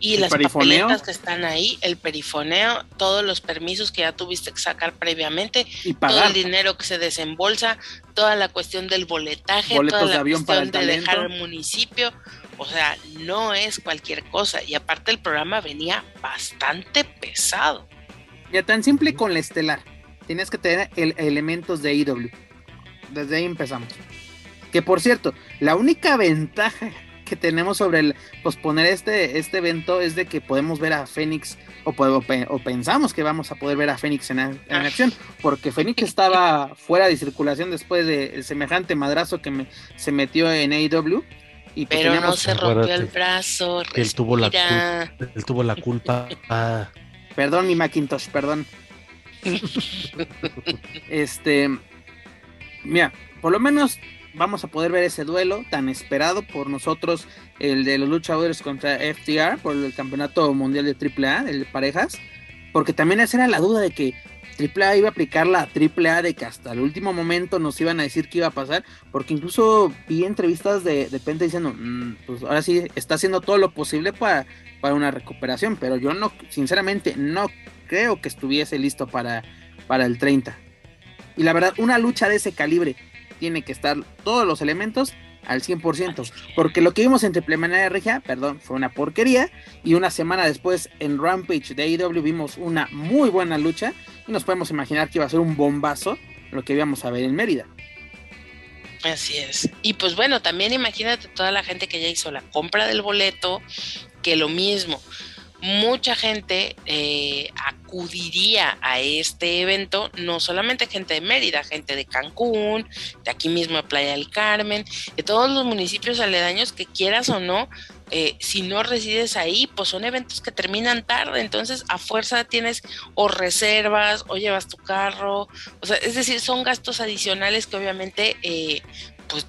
y las papeletas que están ahí, el perifoneo, todos los permisos que ya tuviste que sacar previamente, y todo el dinero que se desembolsa, toda la cuestión del boletaje, toda la cuestión de dejar el municipio, o sea, no es cualquier cosa. Y aparte el programa venía bastante pesado. Ya tan simple con la estelar. Tienes que tener elementos de IW. Desde ahí empezamos. Que por cierto, la única ventaja que tenemos sobre el posponer este, este evento es de que podemos ver a Fénix o, o, pensamos que vamos a poder ver a Fénix en, en ah. acción, porque Fénix estaba fuera de circulación después de semejante madrazo que me, se metió en AEW. Y pues Pero no se rompió el brazo. Él tuvo la culpa. Él tuvo la culpa. Perdón, mi Macintosh, perdón. este. Mira, por lo menos vamos a poder ver ese duelo tan esperado por nosotros, el de los luchadores contra FTR por el campeonato mundial de AAA, el de parejas, porque también esa era la duda de que AAA iba a aplicar la AAA de que hasta el último momento nos iban a decir qué iba a pasar, porque incluso vi entrevistas de, de Penta diciendo, mm, pues ahora sí está haciendo todo lo posible para, para una recuperación, pero yo no, sinceramente, no creo que estuviese listo para, para el 30. Y la verdad, una lucha de ese calibre, tiene que estar todos los elementos al 100%, porque lo que vimos en Triple de Regia, perdón, fue una porquería, y una semana después en Rampage de AEW vimos una muy buena lucha, y nos podemos imaginar que iba a ser un bombazo lo que íbamos a ver en Mérida. Así es. Y pues bueno, también imagínate toda la gente que ya hizo la compra del boleto, que lo mismo, mucha gente eh, acudiría a este evento, no solamente gente de Mérida, gente de Cancún, de aquí mismo de Playa del Carmen, de todos los municipios aledaños que quieras o no, eh, si no resides ahí, pues son eventos que terminan tarde, entonces a fuerza tienes o reservas o llevas tu carro, o sea, es decir, son gastos adicionales que obviamente eh, pues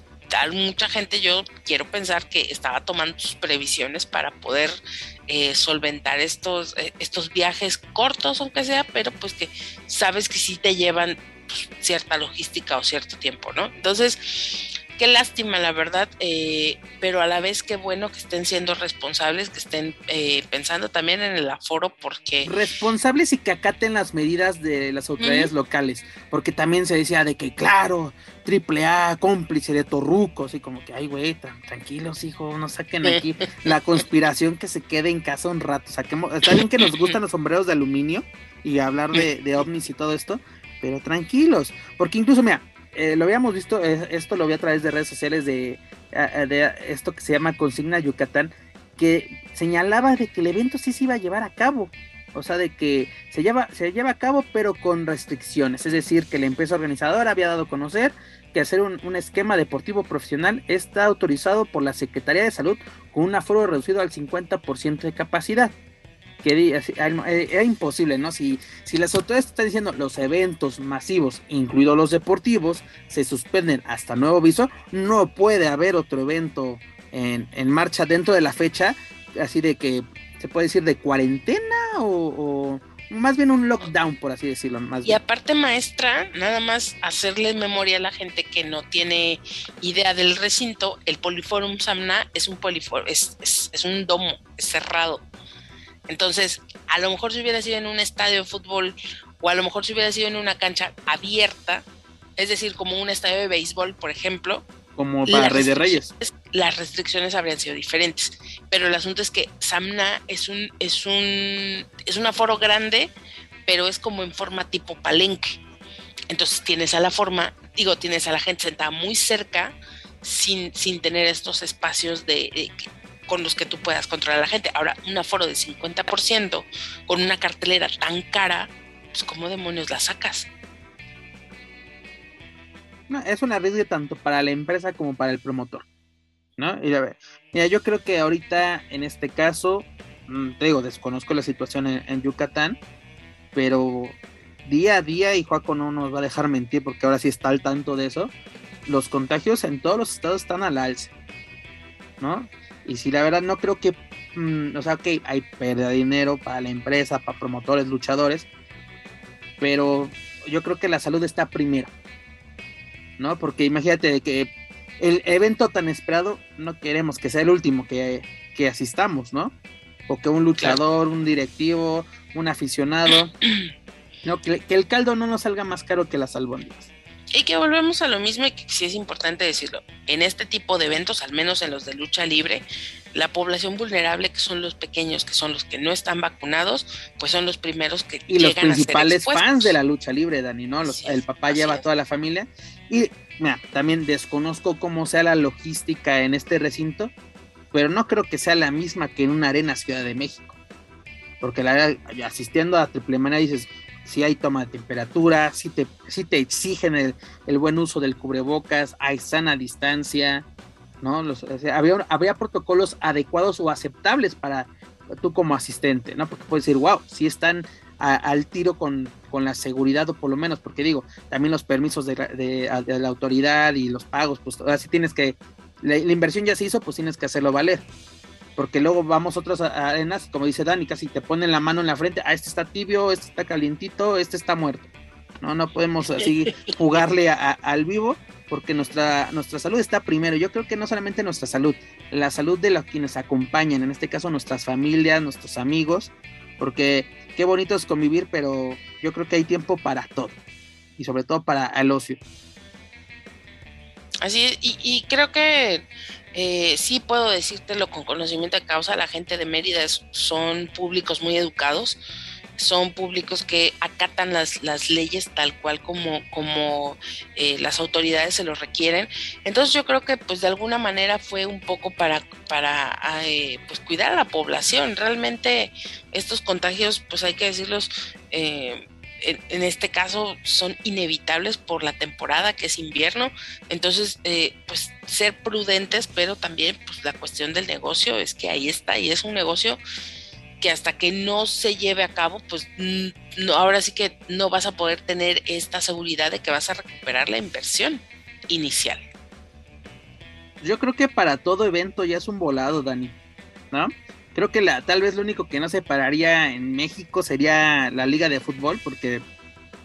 mucha gente yo quiero pensar que estaba tomando sus previsiones para poder eh, solventar estos, eh, estos viajes cortos, aunque sea, pero pues que sabes que sí te llevan pues, cierta logística o cierto tiempo, ¿no? Entonces, qué lástima, la verdad, eh, pero a la vez qué bueno que estén siendo responsables, que estén eh, pensando también en el aforo, porque... Responsables y que acaten las medidas de las autoridades locales, porque también se decía de que, claro, triple A, cómplice de Torrucos, y como que, ay, güey, tranquilos, hijo, no saquen aquí la conspiración que se quede en casa un rato, saquemos, está bien que nos gustan los sombreros de aluminio y hablar de, de ovnis y todo esto, pero tranquilos, porque incluso, mira, eh, lo habíamos visto, eh, esto lo vi a través de redes sociales de, esto que se llama Consigna Yucatán, que señalaba de que el evento sí se iba a llevar a cabo. O sea, de que se lleva, se lleva a cabo, pero con restricciones. Es decir, que la empresa organizadora había dado a conocer que hacer un, un, esquema deportivo profesional está autorizado por la Secretaría de Salud con un aforo reducido al 50% de capacidad que eh, era imposible, ¿no? Si, si las autoridades están diciendo los eventos masivos, incluidos los deportivos, se suspenden hasta nuevo aviso, no puede haber otro evento en, en, marcha dentro de la fecha, así de que se puede decir de cuarentena o, más bien un lockdown, por así decirlo. Más y aparte, maestra, nada más hacerle memoria a la gente que no tiene idea del recinto, el Poliforum Samna es un poliforum, es, es, es un domo, es cerrado entonces, a lo mejor si hubiera sido en un estadio de fútbol o a lo mejor si hubiera sido en una cancha abierta, es decir, como un estadio de béisbol, por ejemplo. Como para Rey de Reyes. Las restricciones habrían sido diferentes. Pero el asunto es que Samna es un, es un, es un aforo grande, pero es como en forma tipo palenque. Entonces tienes a la forma, digo, tienes a la gente sentada muy cerca, sin, sin tener estos espacios de con los que tú puedas controlar a la gente. Ahora, un aforo de 50% con una cartelera tan cara, pues ¿cómo demonios la sacas? es un arriesgue tanto para la empresa como para el promotor. ¿No? Y a ver, mira, yo creo que ahorita en este caso, mm, te digo, desconozco la situación en, Yucatán, pero día a día, y Juaco no nos va a dejar mentir porque ahora sí está al tanto de eso, los contagios en todos los estados están al alza, ¿no? Y si la verdad no creo que, mm, o sea, que hay pérdida de dinero para la empresa, para promotores, luchadores, pero yo creo que la salud está primero, ¿no? Porque imagínate que el evento tan esperado no queremos que sea el último que, asistamos, ¿no? O que un luchador, un directivo, un aficionado, no, que, que, el caldo no nos salga más caro que las albóndigas. Y que volvemos a lo mismo y que sí es importante decirlo. En este tipo de eventos, al menos en los de lucha libre, la población vulnerable, que son los pequeños, que son los que no están vacunados, pues son los primeros que y los principales fans de la lucha libre, Dani, ¿no? el papá lleva a toda la familia. Y mira, también desconozco cómo sea la logística en este recinto, pero no creo que sea la misma que en una arena Ciudad de México. Porque la asistiendo a Triple Manía dices, si hay toma de temperatura, si te, si te exigen el, buen uso del cubrebocas, hay sana distancia, ¿no? Los, había, protocolos adecuados o aceptables para tú como asistente, ¿no? Porque puedes decir, wow, si están al tiro con, la seguridad o por lo menos, porque digo, también los permisos de, la autoridad y los pagos, pues ahora sí tienes que, la, inversión ya se hizo, pues tienes que hacerlo valer porque luego vamos otras arenas, como dice Dani, casi te ponen la mano en la frente, ah, este está tibio, este está calientito, este está muerto. No, no podemos así jugarle al vivo porque nuestra, nuestra salud está primero. Yo creo que no solamente nuestra salud, la salud de los quienes acompañan, en este caso nuestras familias, nuestros amigos, porque qué bonito es convivir, pero yo creo que hay tiempo para todo y sobre todo para el ocio. Así es, y creo que eh, sí puedo decírtelo con conocimiento de causa, la gente de Mérida son públicos muy educados, son públicos que acatan las, las leyes tal cual como, como eh, las autoridades se los requieren. Entonces yo creo que pues de alguna manera fue un poco para, para eh, pues cuidar a la población. Realmente estos contagios, pues hay que decirlos, eh, en, este caso son inevitables por la temporada que es invierno. Entonces, eh, pues ser prudentes, pero también pues la cuestión del negocio es que ahí está y es un negocio que hasta que no se lleve a cabo, pues no, ahora sí que no vas a poder tener esta seguridad de que vas a recuperar la inversión inicial. Yo creo que para todo evento ya es un volado, Dani, ¿no? Creo que la, tal vez lo único que no se pararía en México sería la liga de fútbol, porque,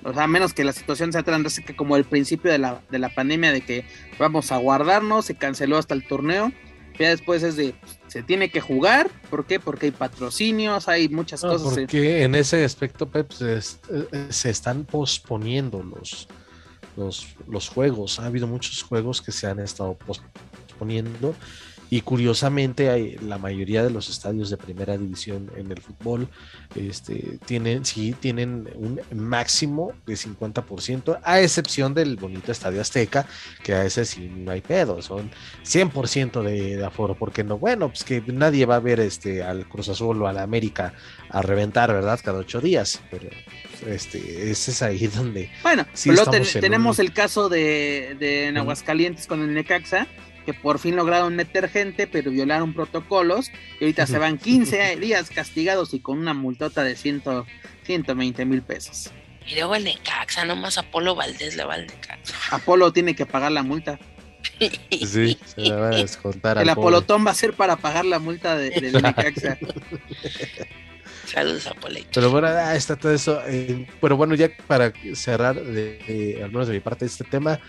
o sea, menos que la situación sea tan que como el principio de la, de la pandemia, de que vamos a guardarnos, se canceló hasta el torneo, ya después es de, se tiene que jugar, ¿por qué? Porque hay patrocinios, hay muchas cosas. Porque en ese aspecto, Pep, se, eh, se están posponiendo los, los, los juegos, ha habido muchos juegos que se han estado posponiendo y curiosamente, hay, la mayoría de los estadios de primera división en el fútbol este, tienen, sí, tienen un máximo de 50%, a excepción del bonito Estadio Azteca, que a ese sí no hay pedo, son 100% de, de, aforo, porque no, bueno, pues que nadie va a ver este, al Cruz Azul o al América a reventar, ¿verdad? Cada ocho días, pero este, ese es ahí donde... Bueno, tenemos el caso de, de en Aguascalientes con el Necaxa que por fin lograron meter gente, pero violaron protocolos, y ahorita se van 15 días castigados y con una multota de 100, 120 mil pesos. Y luego el Necaxa, nomás Apolo Valdés le va al Necaxa. Apolo tiene que pagar la multa. Sí, se le va a descontar. El Apolotón va a ser para pagar la multa de, del Necaxa. Saludos, Apolito. Pero bueno, ahí está todo eso. Eh, pero bueno, ya para cerrar, de, al menos de mi parte, este tema,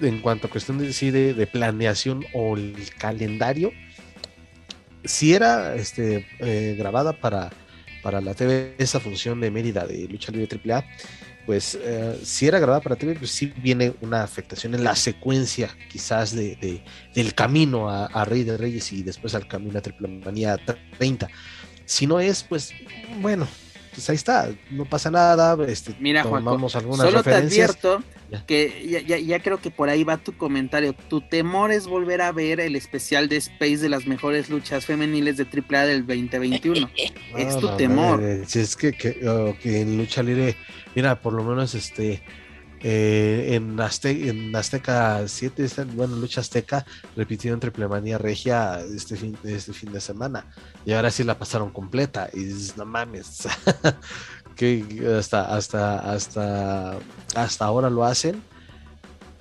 en cuanto a cuestión de, sí, de, planeación o el calendario, si era este, eh, grabada para, para la TV esa función de Mérida de lucha libre AAA, pues eh, si era grabada para TV, pues sí viene una afectación en la secuencia quizás de, del camino a, Rey de Reyes y después al camino a Triple Manía 30. Si no es, pues bueno, pues ahí está, no pasa nada. Este, Mira, Juan, solo te advierto que ya, creo que por ahí va tu comentario. Tu temor es volver a ver el especial de Space de las mejores luchas femeniles de AAA del 2021. es tu temor. si es que, que, en lucha libre, mira, por lo menos este Eh, en, en Azteca 7, bueno, Lucha Azteca repitió en Triplemanía Regia este fin, este fin de semana. Y ahora sí la pasaron completa. Y dices, no mames. que hasta, hasta, hasta, hasta ahora lo hacen.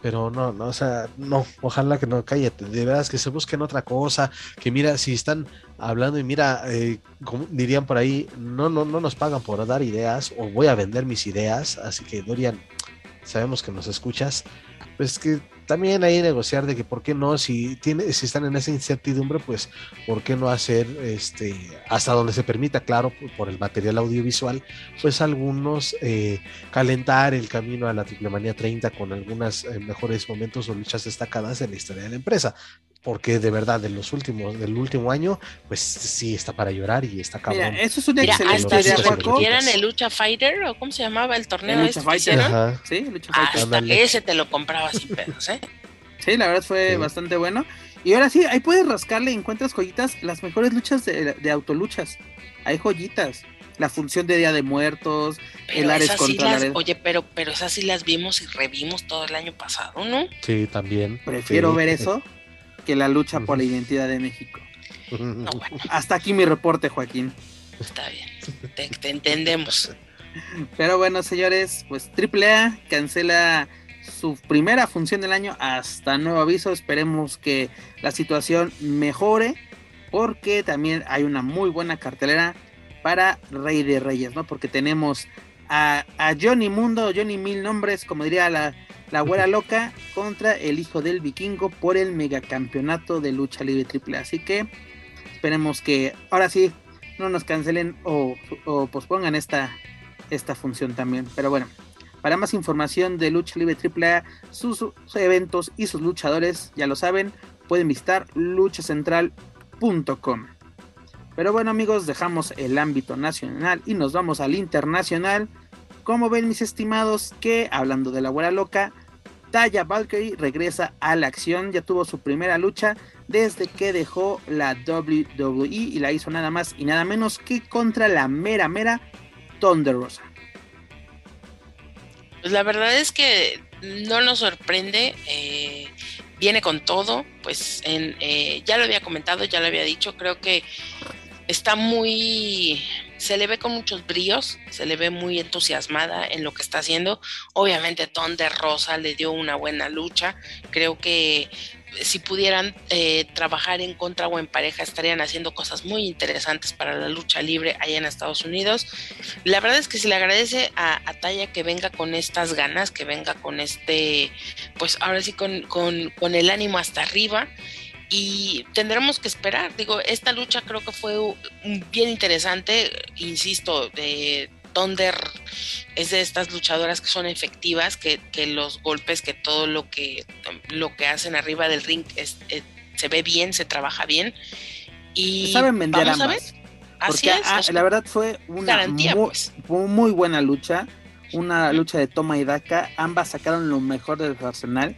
Pero no, no, o sea, no, ojalá que no, cállate, de verdad que se busquen otra cosa, que mira, si están hablando y mira, eh, como dirían por ahí, no, no, no nos pagan por dar ideas o voy a vender mis ideas, así que Dorian, sabemos que nos escuchas, pues que también hay negociar de que por qué no, si tiene, si están en esa incertidumbre, pues por qué no hacer este hasta donde se permita, claro, por el material audiovisual, pues algunos eh, calentar el camino a la triplemanía 30 con algunas eh, mejores momentos o luchas destacadas en la historia de la empresa. Porque de verdad, de los últimos, del último año, pues sí está para llorar y está cabrón. Mira, eso es una excelente hasta si el Lucha Fighter o cómo se llamaba el torneo el Lucha este Fighter. Sí, Lucha Fighter. Hasta ese te lo compraba sin pedos, ¿eh? Sí, la verdad fue bastante bueno. Y ahora sí, ahí puedes rascarle, encuentras joyitas, las mejores luchas de, autoluchas. Hay joyitas. La función de Día de Muertos, el Ares contra Oye, pero, pero esas sí las vimos y revimos todo el año pasado, ¿no? Sí, también. Prefiero ver eso que la lucha por la identidad de México. Hasta aquí mi reporte, Joaquín. Está bien, te, te entendemos. Pero bueno, señores, pues AAA cancela su primera función del año hasta nuevo aviso. Esperemos que la situación mejore porque también hay una muy buena cartelera para Rey de Reyes, ¿no? Porque tenemos a, Johnny Mundo, Johnny Mil Nombres, como diría la, la abuela loca, contra el hijo del vikingo por el megacampeonato de lucha libre triple. Así que esperemos que ahora sí no nos cancelen o, o pospongan esta, esta función también. Pero bueno, para más información de Lucha Libre AAA, sus, eventos y sus luchadores, ya lo saben, pueden visitar luchacentral.com. Pero bueno amigos, dejamos el ámbito nacional y nos vamos al internacional. Como ven mis estimados que, hablando de la abuela loca, Taya Valkyrie regresa a la acción, ya tuvo su primera lucha desde que dejó la WWE y la hizo nada más y nada menos que contra la mera mera Thunder Rosa. Pues la verdad es que no nos sorprende, eh, viene con todo, pues eh, ya lo había comentado, ya lo había dicho, creo que está muy, se le ve con muchos bríos, se le ve muy entusiasmada en lo que está haciendo. Obviamente Ton de Rosa le dio una buena lucha, creo que si pudieran eh, trabajar en contra o en pareja, estarían haciendo cosas muy interesantes para la lucha libre allá en Estados Unidos. La verdad es que se le agradece a, Taya que venga con estas ganas, que venga con este, pues ahora sí, con, con el ánimo hasta arriba y tendremos que esperar. Digo, esta lucha creo que fue bien interesante, insisto, de Thunder es de estas luchadoras que son efectivas, que, los golpes, que todo lo que, lo que hacen arriba del ring eh, se ve bien, se trabaja bien. Y saben vender ambas. Así es, ah, la verdad fue una muy, pues. muy, buena lucha, una lucha de toma y daca. Ambas sacaron lo mejor del arsenal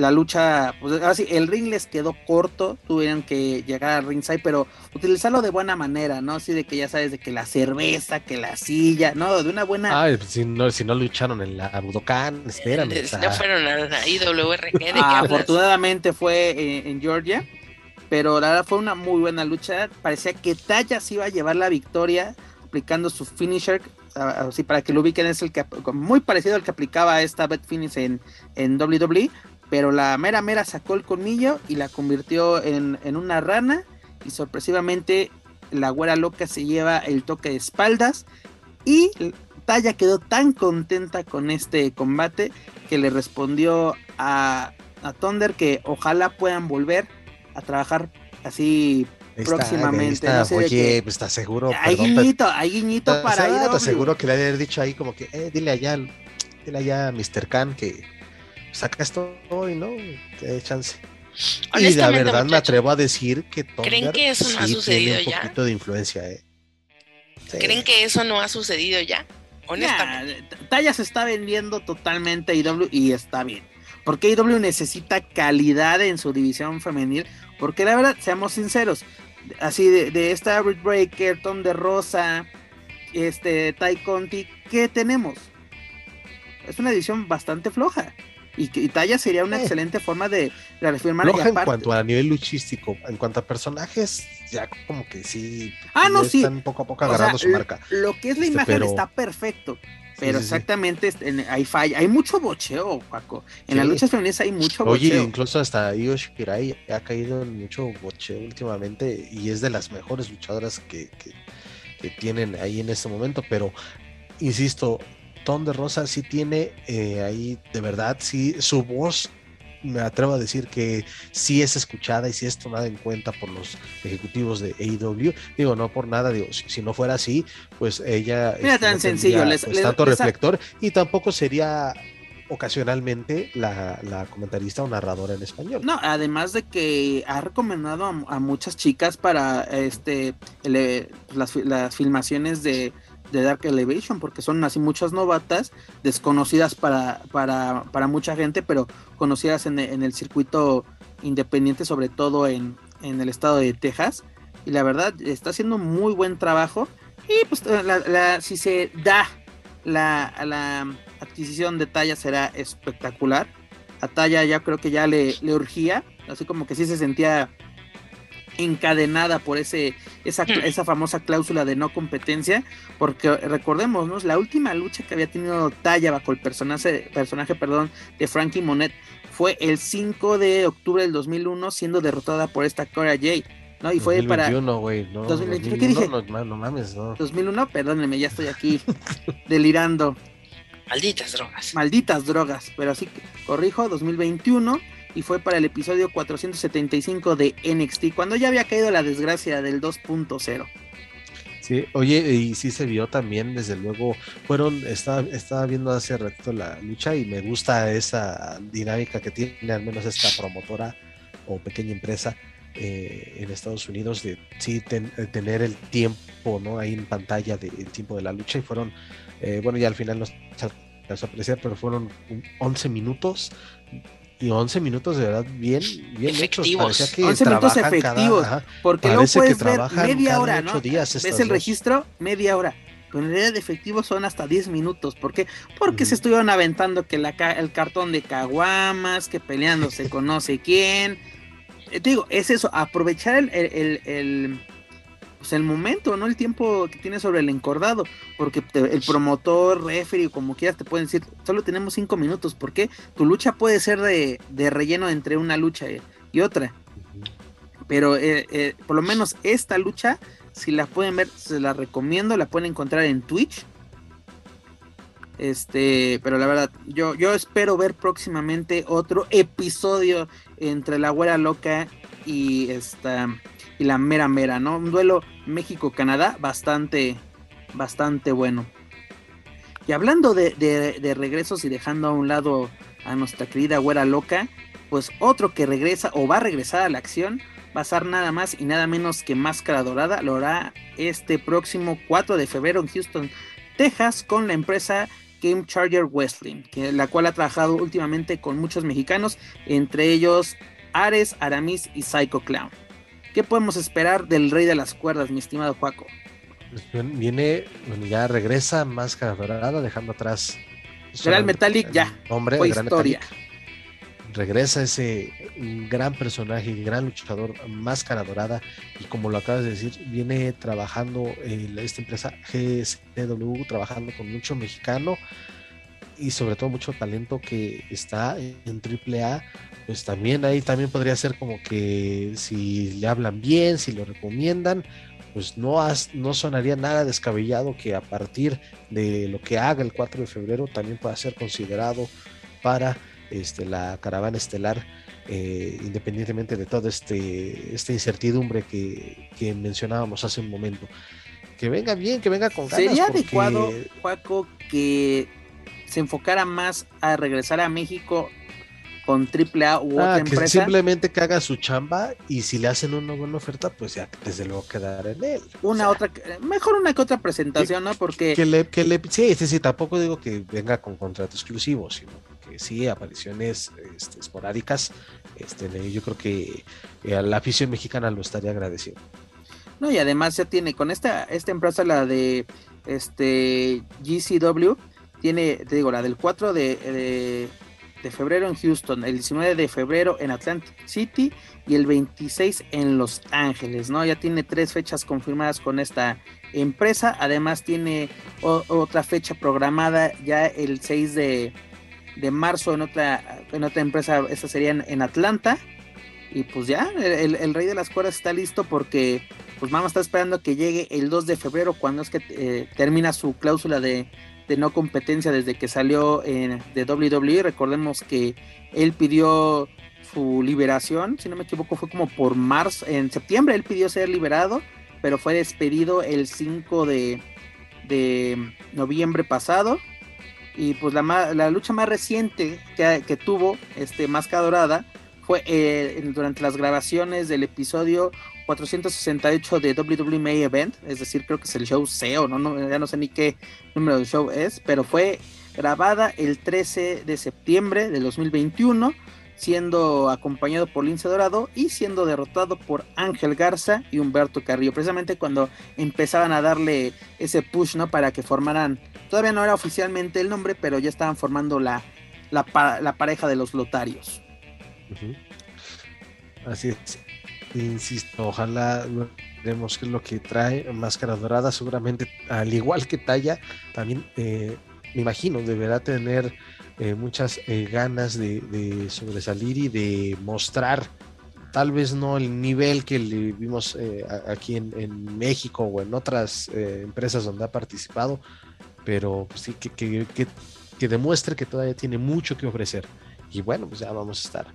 la lucha, pues así, el ring les quedó corto, tuvieron que llegar al ringside, pero utilizarlo de buena manera, ¿no? Así de que ya sabes, de que la cerveza, que la silla, ¿no? De una buena... Ay, si no, si no lucharon en la Budokan, espérame. Eh, no fueron a la IWRG. ¿de afortunadamente fue en, Georgia, pero la verdad fue una muy buena lucha. Parecía que Taya se iba a llevar la victoria aplicando su finisher, así para que lo ubiquen, es el que muy parecido al que aplicaba esta Bet Finish en, en WWE, pero la mera mera sacó el colmillo y la convirtió en, una rana y sorpresivamente la güera loca se lleva el toque de espaldas y Taya quedó tan contenta con este combate que le respondió a, a Thunder que ojalá puedan volver a trabajar así próximamente. oye, pues está seguro. Hay guiñito, hay guiñito para ir. Está seguro que le haya dicho ahí como que, eh, dile allá, dile allá a Mr. Khan que saca esto hoy, ¿no? Que chance. Y la verdad me atrevo a decir que ¿Creen que eso no ha sucedido tiene un poquito de influencia, ¿eh? ¿Creen que eso no ha sucedido ya? Honestamente. Talla se está vendiendo totalmente IW y está bien. Porque IW necesita calidad en su división femenil. Porque la verdad, seamos sinceros, así de, de esta Breaker, Tom de Rosa, este, Tai Conti, ¿qué tenemos? es una edición bastante floja. Y, y Talla sería una Eh. excelente forma de, reafirmar. y Floja en cuanto a nivel luchístico, en cuanto a personajes, ya como que sí. Ah, no, sí. Están poco a poco O sea, agarrando su lo- marca. Lo que es la Este, imagen pero- está perfecto. Sí, Pero sí, sí. exactamente en- hay falla, hay mucho bocheo, Paco. En las Sí. luchas femeninas hay mucho Oye, bocheo. incluso hasta Io Shirai ha caído en mucho bocheo últimamente y es de las mejores luchadoras que, que- que tienen ahí en este momento, pero insisto, Ton de Rosa sí tiene eh, ahí, de verdad, sí, su voz, me atrevo a decir que sí es escuchada y sí es tomada en cuenta por los ejecutivos de AEW. Digo, no por nada, digo, si, si no fuera así, pues ella... Mira, este, tan no sencillo, tendría, les- pues, les- tanto les- reflector y tampoco sería ocasionalmente la, la comentarista o narradora en español. No, además de que ha recomendado a, a muchas chicas para este las, las filmaciones de, de Dark Elevation, porque son así muchas novatas, desconocidas para, para, para mucha gente, pero conocidas en, en el circuito independiente, sobre todo en, en el estado de Texas. Y la verdad, está haciendo muy buen trabajo. Y pues la- la- si se da la, la adquisición de talla será espectacular. A Talla ya creo que ya le urgía, así como que sí se sentía encadenada por ese esa, Hmm. esa famosa cláusula de no competencia, porque recordemos, ¿no? la última lucha que había tenido Talla bajo el personaje, personaje perdón, de Frankie Monet fue el 5 de octubre del 2001, siendo derrotada por esta Cora Jade, ¿no? Y fue para 2021, güey, no, 2021, ¿qué 2001, dije? No, ma- no mames, no. 2001, perdónenme, ya estoy aquí delirando. Malditas drogas. malditas drogas, pero así que corrijo, 2021 y fue para el episodio 475 de NXT, cuando ya había caído la desgracia del 2.0. Sí, oye, y sí se vio también, desde luego, fueron, estaba, estaba viendo hace rato la lucha y me gusta esa dinámica que tiene al menos esta promotora o pequeña empresa eh, en Estados Unidos de sí ten- eh, tener el tiempo, ¿no? Ahí en pantalla del tiempo de la lucha y fueron, eh, bueno, ya al final no se alcanzó a apreciar, pero fueron un 11 minutos y 11 minutos de verdad bien, bien hechos. Efectivos. Parecía que 11 minutos efectivos. Cada, Porque luego que puedes ver media hora, ¿no? días Ves el dos. registro, media hora. Pero en realidad de efectivos son hasta 10 minutos. ¿Por qué? Porque se estuvieron aventando que la, ca- el cartón de caguamas, que peleándose con no sé quién. Eh, te digo, es eso, aprovechar el, el, el- el, pues, el momento, ¿no? El tiempo que tienes sobre el encordado. Porque te- el promotor, referee, como quieras, te pueden decir, solo tenemos 5 minutos. ¿Por qué? Tu lucha puede ser de, de relleno entre una lucha y otra pero eh, eh, por lo menos esta lucha, si la pueden ver, se la recomiendo, la pueden encontrar en Twitch. Este, pero la verdad, yo, yo espero ver próximamente otro episodio entre la güera loca y esta y la mera mera, ¿no? Un duelo México-Canadá bastante, bastante bueno. Y hablando de, regresos y dejando a un lado a nuestra querida güera loca, pues otro que regresa o va a regresar a la acción va a ser nada más y nada menos que Máscara Dorada. Lo hará este próximo 4 de febrero en Houston, Texas, con la empresa Game Charger Wrestling, que, la cual ha trabajado últimamente con muchos mexicanos, entre ellos Ares, Aramis y Psycho Clown. ¿Qué podemos esperar del Rey de las Cuerdas, mi estimado Juaco? Pues Viene, ya regresa Máscara Dorada, dejando atrás. Real Metallic ya, Hombre, fue Gran historia. Metallic. Regresa ese gran personaje, gran luchador, Máscara Dorada, y como lo acabas de decir, viene trabajando en esta empresa GSW, trabajando con mucho mexicano y sobre todo mucho talento que está en AAA, pues también ahí también podría ser como que si le hablan bien, si lo recomiendan, pues no, has- no sonaría nada descabellado que a partir de lo que haga el 4 de febrero también pueda ser considerado para este, la caravana estelar, eh, independientemente de toda este, esta incertidumbre que, que mencionábamos hace un momento. Que venga bien, que venga con ganas. Sería porque- adecuado, Juaco, que se enfocara más a regresar a México con AAA u otra Ah, que empresa. simplemente que haga su chamba y si le hacen una buena oferta, pues ya desde luego quedar en él. Una O sea, otra, mejor una que otra presentación, ¿no? Porque que le, que le, sí, sí, sí, tampoco digo que venga con contrato exclusivo, sino que sí, apariciones este, esporádicas, este, yo creo que eh, a la afición mexicana lo estaría agradeciendo. No, y además ya tiene con esta, esta empresa, la de este GCW, tiene, te digo, la del 4 de, de, febrero en Houston, el 19 de febrero en Atlantic City y el 26 en Los Ángeles, ¿no? Ya tiene tres fechas confirmadas con esta empresa, además tiene otra fecha programada ya el 6 de, de, marzo en otra, en otra empresa, esta sería en, Atlanta. Y pues ya, el, rey de las cuerdas está listo porque pues mamá está esperando que llegue el 2 de febrero cuando es que eh, termina su cláusula de de no competencia desde que salió de WWE. Recordemos que él pidió su liberación, si no me equivoco, fue como por marzo, en septiembre él pidió ser liberado, pero fue despedido el 5 de, de noviembre pasado. Y pues la, la lucha más reciente que, que tuvo este Máscara Dorada fue eh, durante las grabaciones del episodio 468 de WWE Event, es decir, creo que es el show CEO, ¿no? ¿no? ya no sé ni qué número de show es, pero fue grabada el 13 de septiembre de 2021, siendo acompañado por Lince Dorado y siendo derrotado por Ángel Garza y Humberto Carrillo, precisamente cuando empezaban a darle ese push, ¿no? Para que formaran, todavía no era oficialmente el nombre, pero ya estaban formando la, la, pareja de los lotarios. Así es insisto, ojalá vemos qué es lo que trae Máscara Dorada, seguramente al igual que Talla, también eh, me imagino deberá tener eh, muchas eh, ganas de, sobresalir y de mostrar tal vez no el nivel que le vimos aquí en, México o en otras empresas donde ha participado, pero pues sí que, que demuestre que todavía tiene mucho que ofrecer. Y bueno, pues ya vamos a estar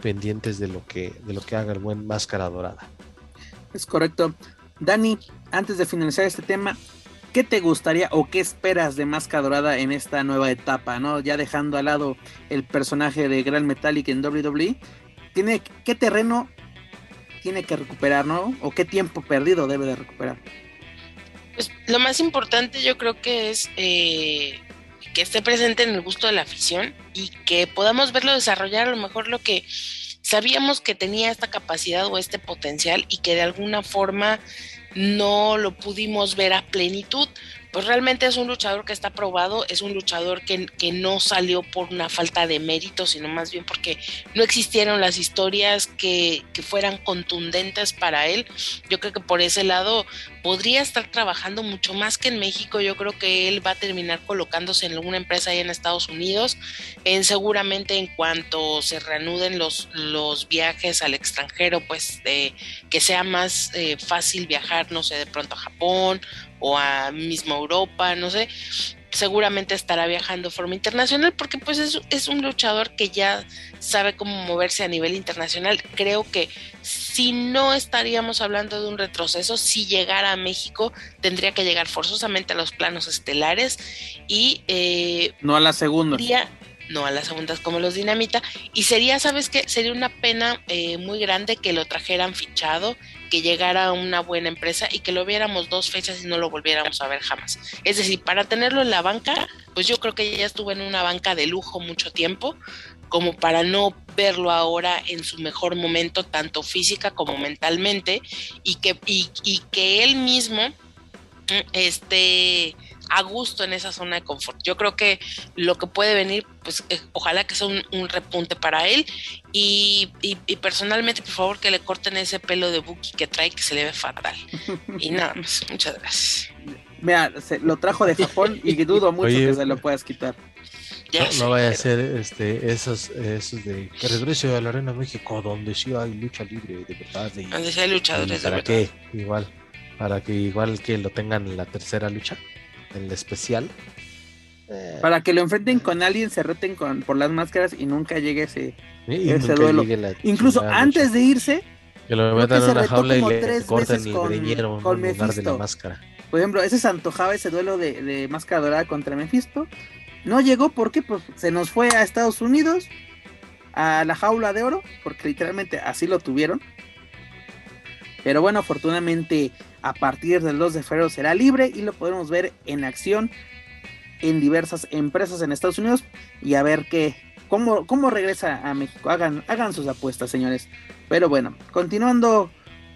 pendientes de lo que, de lo que haga el buen Máscara Dorada. Es correcto. Dani, antes de finalizar este tema, ¿qué te gustaría o qué esperas de Máscara Dorada en esta nueva etapa? ¿no? Ya dejando al lado el personaje de Gran Metallic en WWE, ¿tiene, ¿qué terreno tiene que recuperar, ¿no? ¿O qué tiempo perdido debe de recuperar? Pues lo más importante yo creo que es eh, que esté presente en el gusto de la afición y que podamos verlo desarrollar a lo mejor lo que sabíamos que tenía esta capacidad o este potencial y que de alguna forma no lo pudimos ver a plenitud pues realmente es un luchador que está probado, es un luchador que, no salió por una falta de mérito, sino más bien porque no existieron las historias que, que, fueran contundentes para él. Yo creo que por ese lado podría estar trabajando mucho más que en México. Yo creo que él va a terminar colocándose en alguna empresa ahí en Estados Unidos. En, seguramente en cuanto se reanuden los, los viajes al extranjero, pues que sea más eh, fácil viajar, no sé, de pronto a Japón o a mismo Europa, no sé, seguramente estará viajando de forma internacional porque pues es, es, un luchador que ya sabe cómo moverse a nivel internacional. Creo que si no estaríamos hablando de un retroceso, si llegara a México tendría que llegar forzosamente a los planos estelares y... Eh, no a la segunda no a las segundas como los Dinamita. Y sería, ¿sabes qué? Sería una pena eh, muy grande que lo trajeran fichado, que llegara a una buena empresa y que lo viéramos dos fechas y no lo volviéramos a ver jamás. Es decir, para tenerlo en la banca, pues yo creo que ya estuvo en una banca de lujo mucho tiempo, como para no verlo ahora en su mejor momento, tanto física como mentalmente, y que, y, y que él mismo, este a gusto en esa zona de confort. Yo creo que lo que puede venir, pues eh, ojalá que sea un, repunte para él y, personalmente, por favor, que le corten ese pelo de Buki que trae que se le ve fatal. Y nada más, muchas gracias. Mira, se, lo trajo de Japón y dudo mucho que se lo puedas quitar. no, vaya a ser este, esos, esos de que regrese a la Arena México donde sí hay lucha libre de verdad. donde sí hay luchadores de verdad. Que, igual, para que igual que lo tengan en la tercera lucha el especial. Eh, Para que lo enfrenten con alguien, se reten con, por las máscaras y nunca llegue ese, ese duelo. Incluso antes de irse, que lo metan en una jaula y le corten el greñero en lugar de la máscara. Por ejemplo, ese se antojaba ese duelo de, de máscara dorada contra Mephisto. No llegó porque pues, se nos fue a Estados Unidos, a la jaula de oro, porque literalmente así lo tuvieron. Pero bueno, afortunadamente a partir del 2 de febrero será libre y lo podremos ver en acción en diversas empresas en Estados Unidos y a ver qué, cómo, cómo regresa a México. Hagan, hagan sus apuestas, señores. Pero bueno, continuando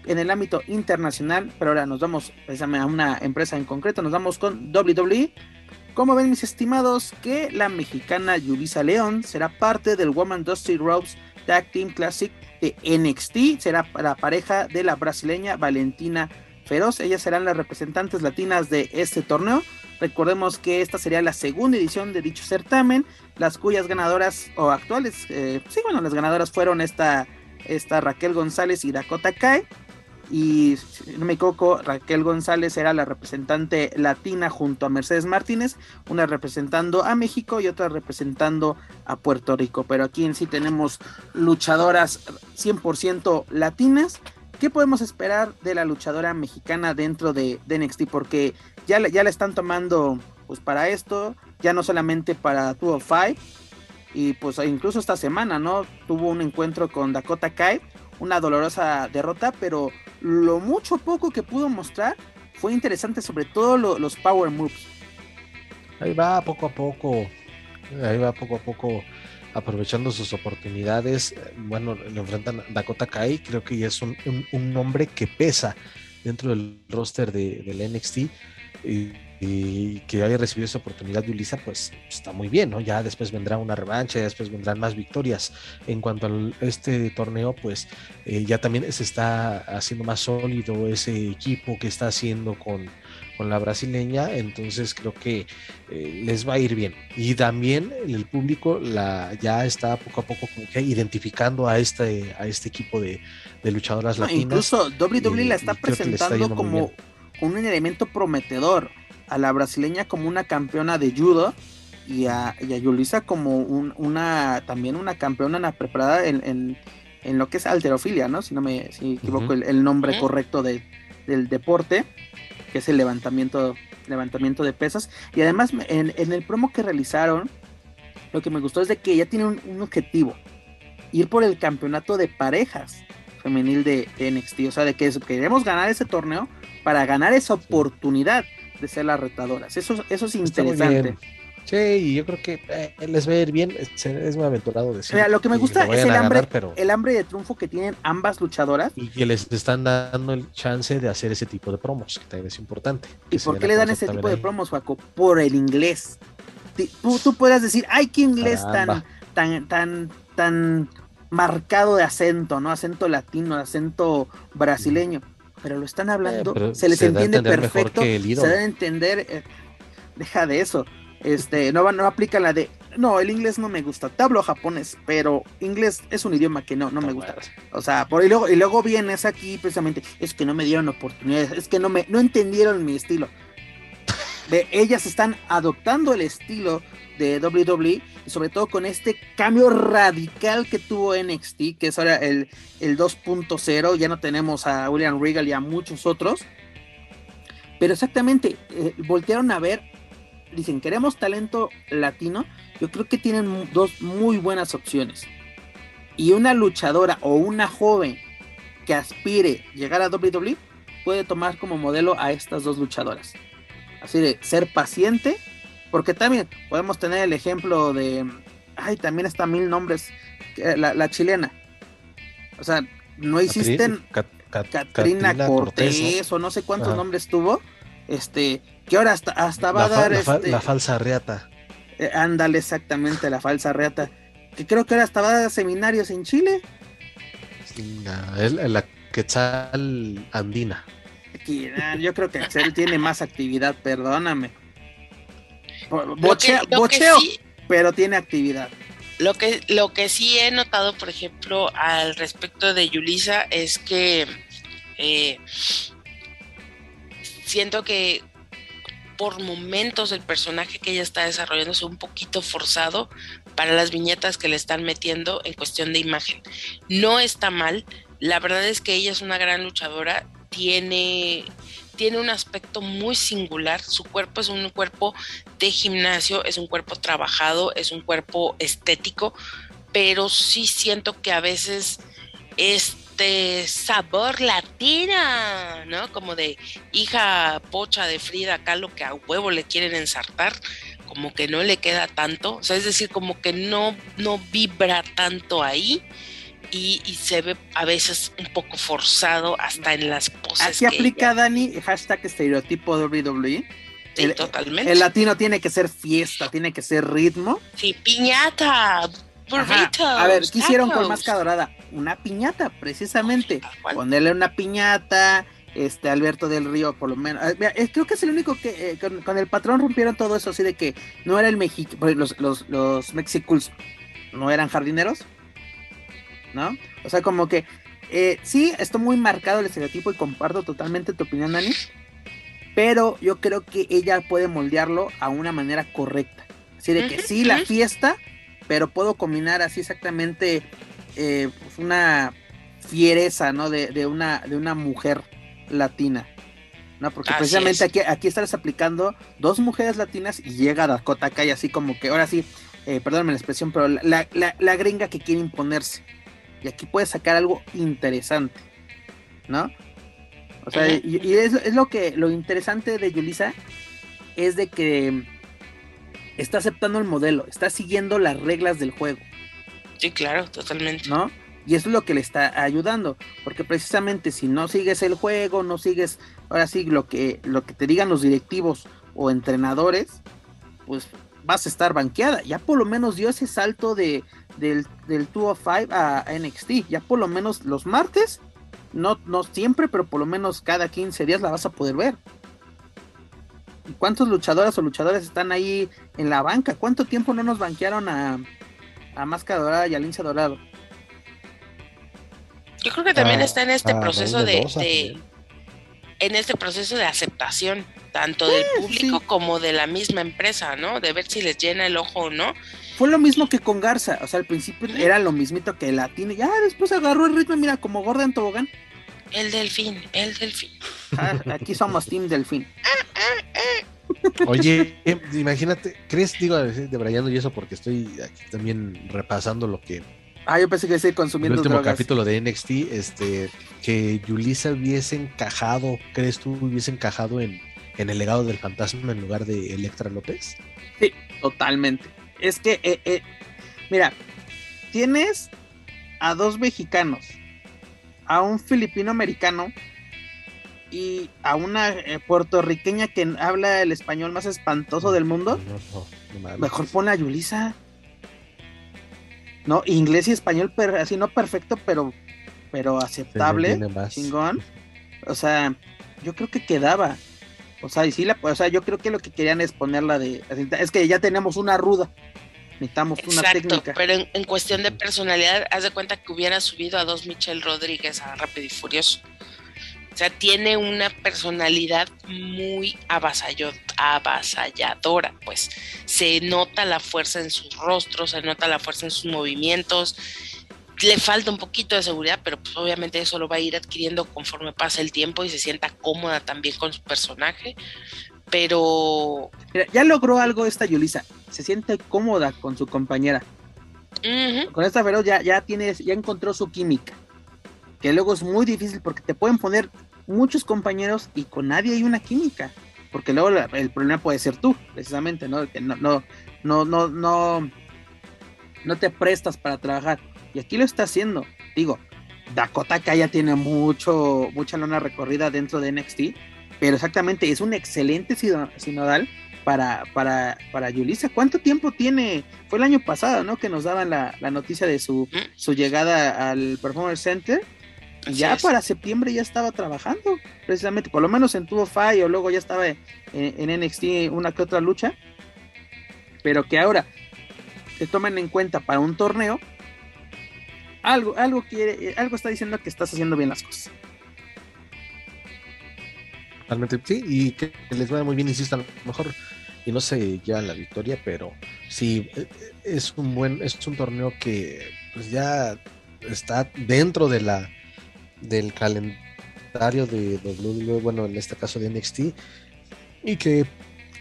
en el ámbito internacional, pero ahora nos vamos a una empresa en concreto, nos vamos con WWE, Como ven mis estimados, que la mexicana Yulisa León será parte del Woman Dusty Ropes Tag Team Classic de NXT, será la pareja de la brasileña Valentina Feroz, ellas serán las representantes latinas de este torneo. Recordemos que esta sería la segunda edición de dicho certamen, las cuyas ganadoras o actuales, eh, sí, bueno, las ganadoras fueron esta, esta Raquel González y Dakota Kai y no me Raquel González era la representante latina junto a Mercedes Martínez, una representando a México y otra representando a Puerto Rico. Pero aquí en sí tenemos luchadoras 100% latinas. ¿Qué podemos esperar de la luchadora mexicana dentro de, NXT? Porque ya, ya la están tomando pues para esto, ya no solamente para 205, y pues incluso esta semana, ¿no? Tuvo un encuentro con Dakota Kai, una dolorosa derrota, pero lo mucho poco que pudo mostrar fue interesante, sobre todo los power moves. Ahí va poco a poco, ahí va poco a poco aprovechando sus oportunidades. Bueno, le enfrentan Dakota Kai, creo que ya es un, nombre que pesa dentro del roster de, del NXT. Y, que haya recibido esa oportunidad de Ulisa, pues está muy bien, ¿no? Ya después vendrá una revancha, después vendrán más victorias. En cuanto a este torneo, pues eh, ya también se está haciendo más sólido ese equipo que está haciendo con, con la brasileña, entonces creo que eh, les va a ir bien. Y también el público la, ya está poco a poco como que identificando a este, a este equipo de, luchadoras latinas. Incluso WWE la está presentando como un elemento prometedor a la brasileña como una campeona de judo y a, y Yulisa como una también una campeona preparada en, en, lo que es alterofilia, ¿no? Si no me equivoco el, nombre correcto de, del deporte, que es el levantamiento, levantamiento de pesas. Y además en, el promo que realizaron, lo que me gustó es de que ella tiene un, objetivo, ir por el campeonato de parejas femenil de, NXT, o sea, de que queremos ganar ese torneo para ganar esa oportunidad de ser las retadoras. Eso, eso es interesante. Sí, y yo creo que eh, les va a ir bien, es, muy aventurado decir. Mira, lo que me gusta es el hambre, el hambre de triunfo que tienen ambas luchadoras. Y que les están dando el chance de hacer ese tipo de promos, que también es importante. ¿Y por qué le dan ese tipo de promos, Juaco? Por el inglés. Tú, tú puedas decir, ay, qué inglés tan, tan, tan, tan marcado de acento, ¿no? Acento latino, acento brasileño pero lo están hablando, eh, se les entiende perfecto, se debe entender, eh, deja de eso, este, no, no aplica la de, no, el inglés no me gusta, te hablo japonés, pero inglés es un idioma que no, no me gusta, o sea, y luego, y luego vienes aquí precisamente, es que no me dieron oportunidades, es que no me, no entendieron mi estilo, de ellas están adoptando el estilo de WWE sobre todo con este cambio radical que tuvo NXT, que es ahora el, el 2.0, ya no tenemos a William Regal y a muchos otros, pero exactamente, eh, voltearon a ver, dicen, queremos talento latino, yo creo que tienen dos muy buenas opciones. Y una luchadora o una joven que aspire llegar a WWE puede tomar como modelo a estas dos luchadoras. Así de ser paciente porque también podemos tener el ejemplo de. Ay, también está mil nombres. La, chilena. O sea, no existen. Katrina Cortés, o no sé cuántos nombres tuvo. Este, que ahora hasta, hasta va a dar. La, este, la falsa reata. Eh, ándale, exactamente, la falsa reata. Que creo que ahora hasta va a dar seminarios en Chile. la, la Quetzal Andina. Yo creo que él tiene más actividad, perdóname. Bocheo, pero tiene actividad. Lo que, lo que sí he notado, por ejemplo, al respecto de Yulisa es que eh, siento que por momentos el personaje que ella está desarrollando es un poquito forzado para las viñetas que le están metiendo en cuestión de imagen. No está mal, la verdad es que ella es una gran luchadora, tiene tiene un aspecto muy singular. Su cuerpo es un cuerpo de gimnasio, es un cuerpo trabajado, es un cuerpo estético, pero sí siento que a veces este sabor latina, ¿no? Como de hija pocha de Frida lo que a huevo le quieren ensartar, como que no le queda tanto, o sea, es decir, como que no, no vibra tanto ahí y, se ve a veces un poco forzado hasta en las poses. Aquí aplica Dani, hashtag estereotipo WWE. Sí, totalmente. El latino tiene que ser fiesta, tiene que ser ritmo. Sí, piñata, burritos. A ver, ¿qué hicieron con. Máscara Dorada? Una piñata, precisamente. Ponerle una piñata, este Alberto del Río, por lo menos. eh, creo que es el único que eh, con, con el patrón rompieron todo eso, así de que no era el México, los, los, los Mexicools no eran jardineros, ¿no? O sea, como que eh, sí, está muy marcado el estereotipo y comparto totalmente tu opinión, Dani. Pero yo creo que ella puede moldearlo a una manera correcta. Así de que sí, la fiesta, pero puedo combinar así exactamente eh, pues una fiereza, ¿no? De, de una, de una mujer latina. ¿no? Porque Así precisamente es. aquí, aquí estás aplicando dos mujeres latinas y llega Dakota Kai así como que, ahora sí, eh, perdóname la expresión, pero la, la, la gringa que quiere imponerse. Y aquí puedes sacar algo interesante, ¿no? O sea, y, y es, es lo que lo interesante de Yulisa es de que está aceptando el modelo, está siguiendo las reglas del juego, Sí, claro, totalmente. ¿no? Y eso es lo que le está ayudando, porque precisamente si no sigues el juego, no sigues, ahora sí, lo que, lo que te digan los directivos o entrenadores, pues vas a estar banqueada. Ya por lo menos dio ese salto de, del, del 205 a, NXT. Ya por lo menos los martes, no, no siempre, pero por lo menos cada 15 días la vas a poder ver. ¿Y cuántos luchadoras o luchadores están ahí en la banca? ¿Cuánto tiempo no nos banquearon a, a Máscara Dorada y a Lince Dorado? Yo creo que también Ah, está en este ah, proceso de, en este proceso de aceptación, tanto del público sí. como de la misma empresa, ¿no? De ver si les llena el ojo o no. Fue lo mismo que con Garza, o sea, al principio era lo mismito que Latino, ya después agarró el ritmo, mira, como gorda en tobogán. El delfín, el delfín. Ah, aquí somos Team Delfín. Oye, imagínate, ¿crees, digo, de Brian y eso porque estoy aquí también repasando lo que Ah, yo pensé que el consumiendo último drogas. capítulo de NXT, este, que Yulisa hubiese encajado, ¿crees tú hubiese encajado en, en el legado del fantasma en lugar de Electra López? Sí, totalmente. Es que, eh, eh, mira, tienes a dos mexicanos, a un filipino americano y a una eh, puertorriqueña que habla el español más espantoso del mundo. No, no. Mejor pon a Yulisa. No, inglés y español, per- así no perfecto, pero, pero aceptable. chingón. O sea, yo creo que quedaba. O sea, y sí la, o sea, yo creo que lo que querían es ponerla de. Es que ya tenemos una ruda. Necesitamos una técnica. pero en, en cuestión de personalidad, haz de cuenta que hubiera subido a dos Michelle Rodríguez a Rápido y Furioso. O sea, tiene una personalidad muy avasalladora, pues. Se nota la fuerza en sus rostros, se nota la fuerza en sus movimientos. Le falta un poquito de seguridad, pero pues obviamente eso lo va a ir adquiriendo conforme pasa el tiempo y se sienta cómoda también con su personaje. Pero Mira, ya logró algo esta Yulisa. Se siente cómoda con su compañera. Con esta Feroz ya, ya tienes, ya encontró su química. Que luego es muy difícil porque te pueden poner muchos compañeros y con nadie hay una química. Porque luego la- el problema puede ser tú, precisamente, ¿no? Que no, no, no, no, no, no te prestas para trabajar. Y aquí lo está haciendo. Digo, Dakota Kai ya tiene mucho, mucha lona recorrida dentro de NXT. Pero exactamente, es un excelente sino- sinodal para, para, para Yulisa. ¿Cuánto tiempo tiene? Fue el año pasado, ¿no? Que nos daban la, la noticia de su, Ujú. su llegada al Performance Center. Así ya es. para septiembre ya estaba trabajando, precisamente, por lo menos en Tubo Five o luego ya estaba en, en NXT una que otra lucha. Pero que ahora se tomen en cuenta para un torneo, algo, algo quiere, algo está diciendo que estás haciendo bien las cosas. Totalmente, sí, y que les vaya muy bien, insisto, a lo mejor y no se llevan la victoria, pero sí, eh, es un buen, es un torneo que pues ya está dentro de la del calendario de WWE, bueno, en este caso de NXT, y que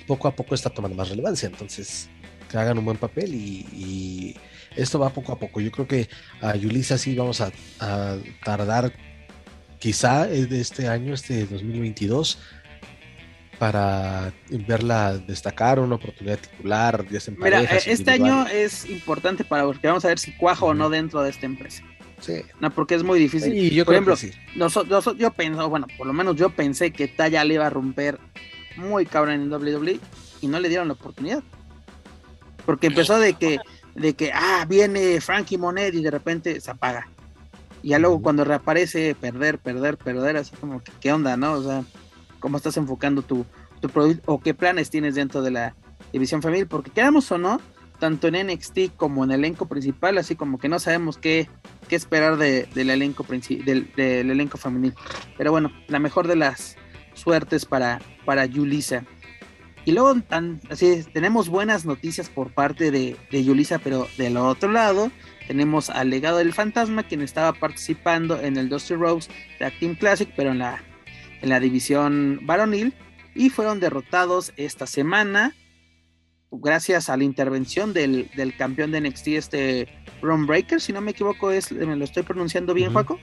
poco a poco está tomando más relevancia, entonces que hagan un buen papel y, y esto va poco a poco. Yo creo que a Yulisa sí vamos a, a tardar quizá de este año, este 2022, para verla destacar, una oportunidad titular, en Mira, parejas, eh, este año es importante para porque vamos a ver si cuaja o no dentro de esta empresa. Sí. No, porque es muy difícil. Y yo Por creo ejemplo, que sí. Noso- noso- yo pensé, bueno, por lo menos yo pensé que Taya le iba a romper muy cabrón en WWE y no le dieron la oportunidad. Porque empezó de que, de que, ah, viene Frankie Monet y de repente se apaga. Y ya luego cuando reaparece, perder, perder, perder, así como que, ¿qué onda, no? O sea, ¿cómo estás enfocando tu, tu producto o qué planes tienes dentro de la división femenil? Porque queramos o no, tanto en NXT como en el elenco principal, así como que no sabemos qué, qué esperar de, del, elenco del, del, elenco femenil. Pero bueno, la mejor de las suertes para, para Yulisa. Y luego, así tenemos buenas noticias por parte de, de pero del otro lado tenemos al legado del fantasma, quien estaba participando en el Dusty Rose Tag Team Classic, pero en la, en la división varonil, y fueron derrotados esta semana gracias a la intervención del, campeón de NXT, este Ron Breaker, si no me equivoco, es, me lo estoy pronunciando bien, Juaco,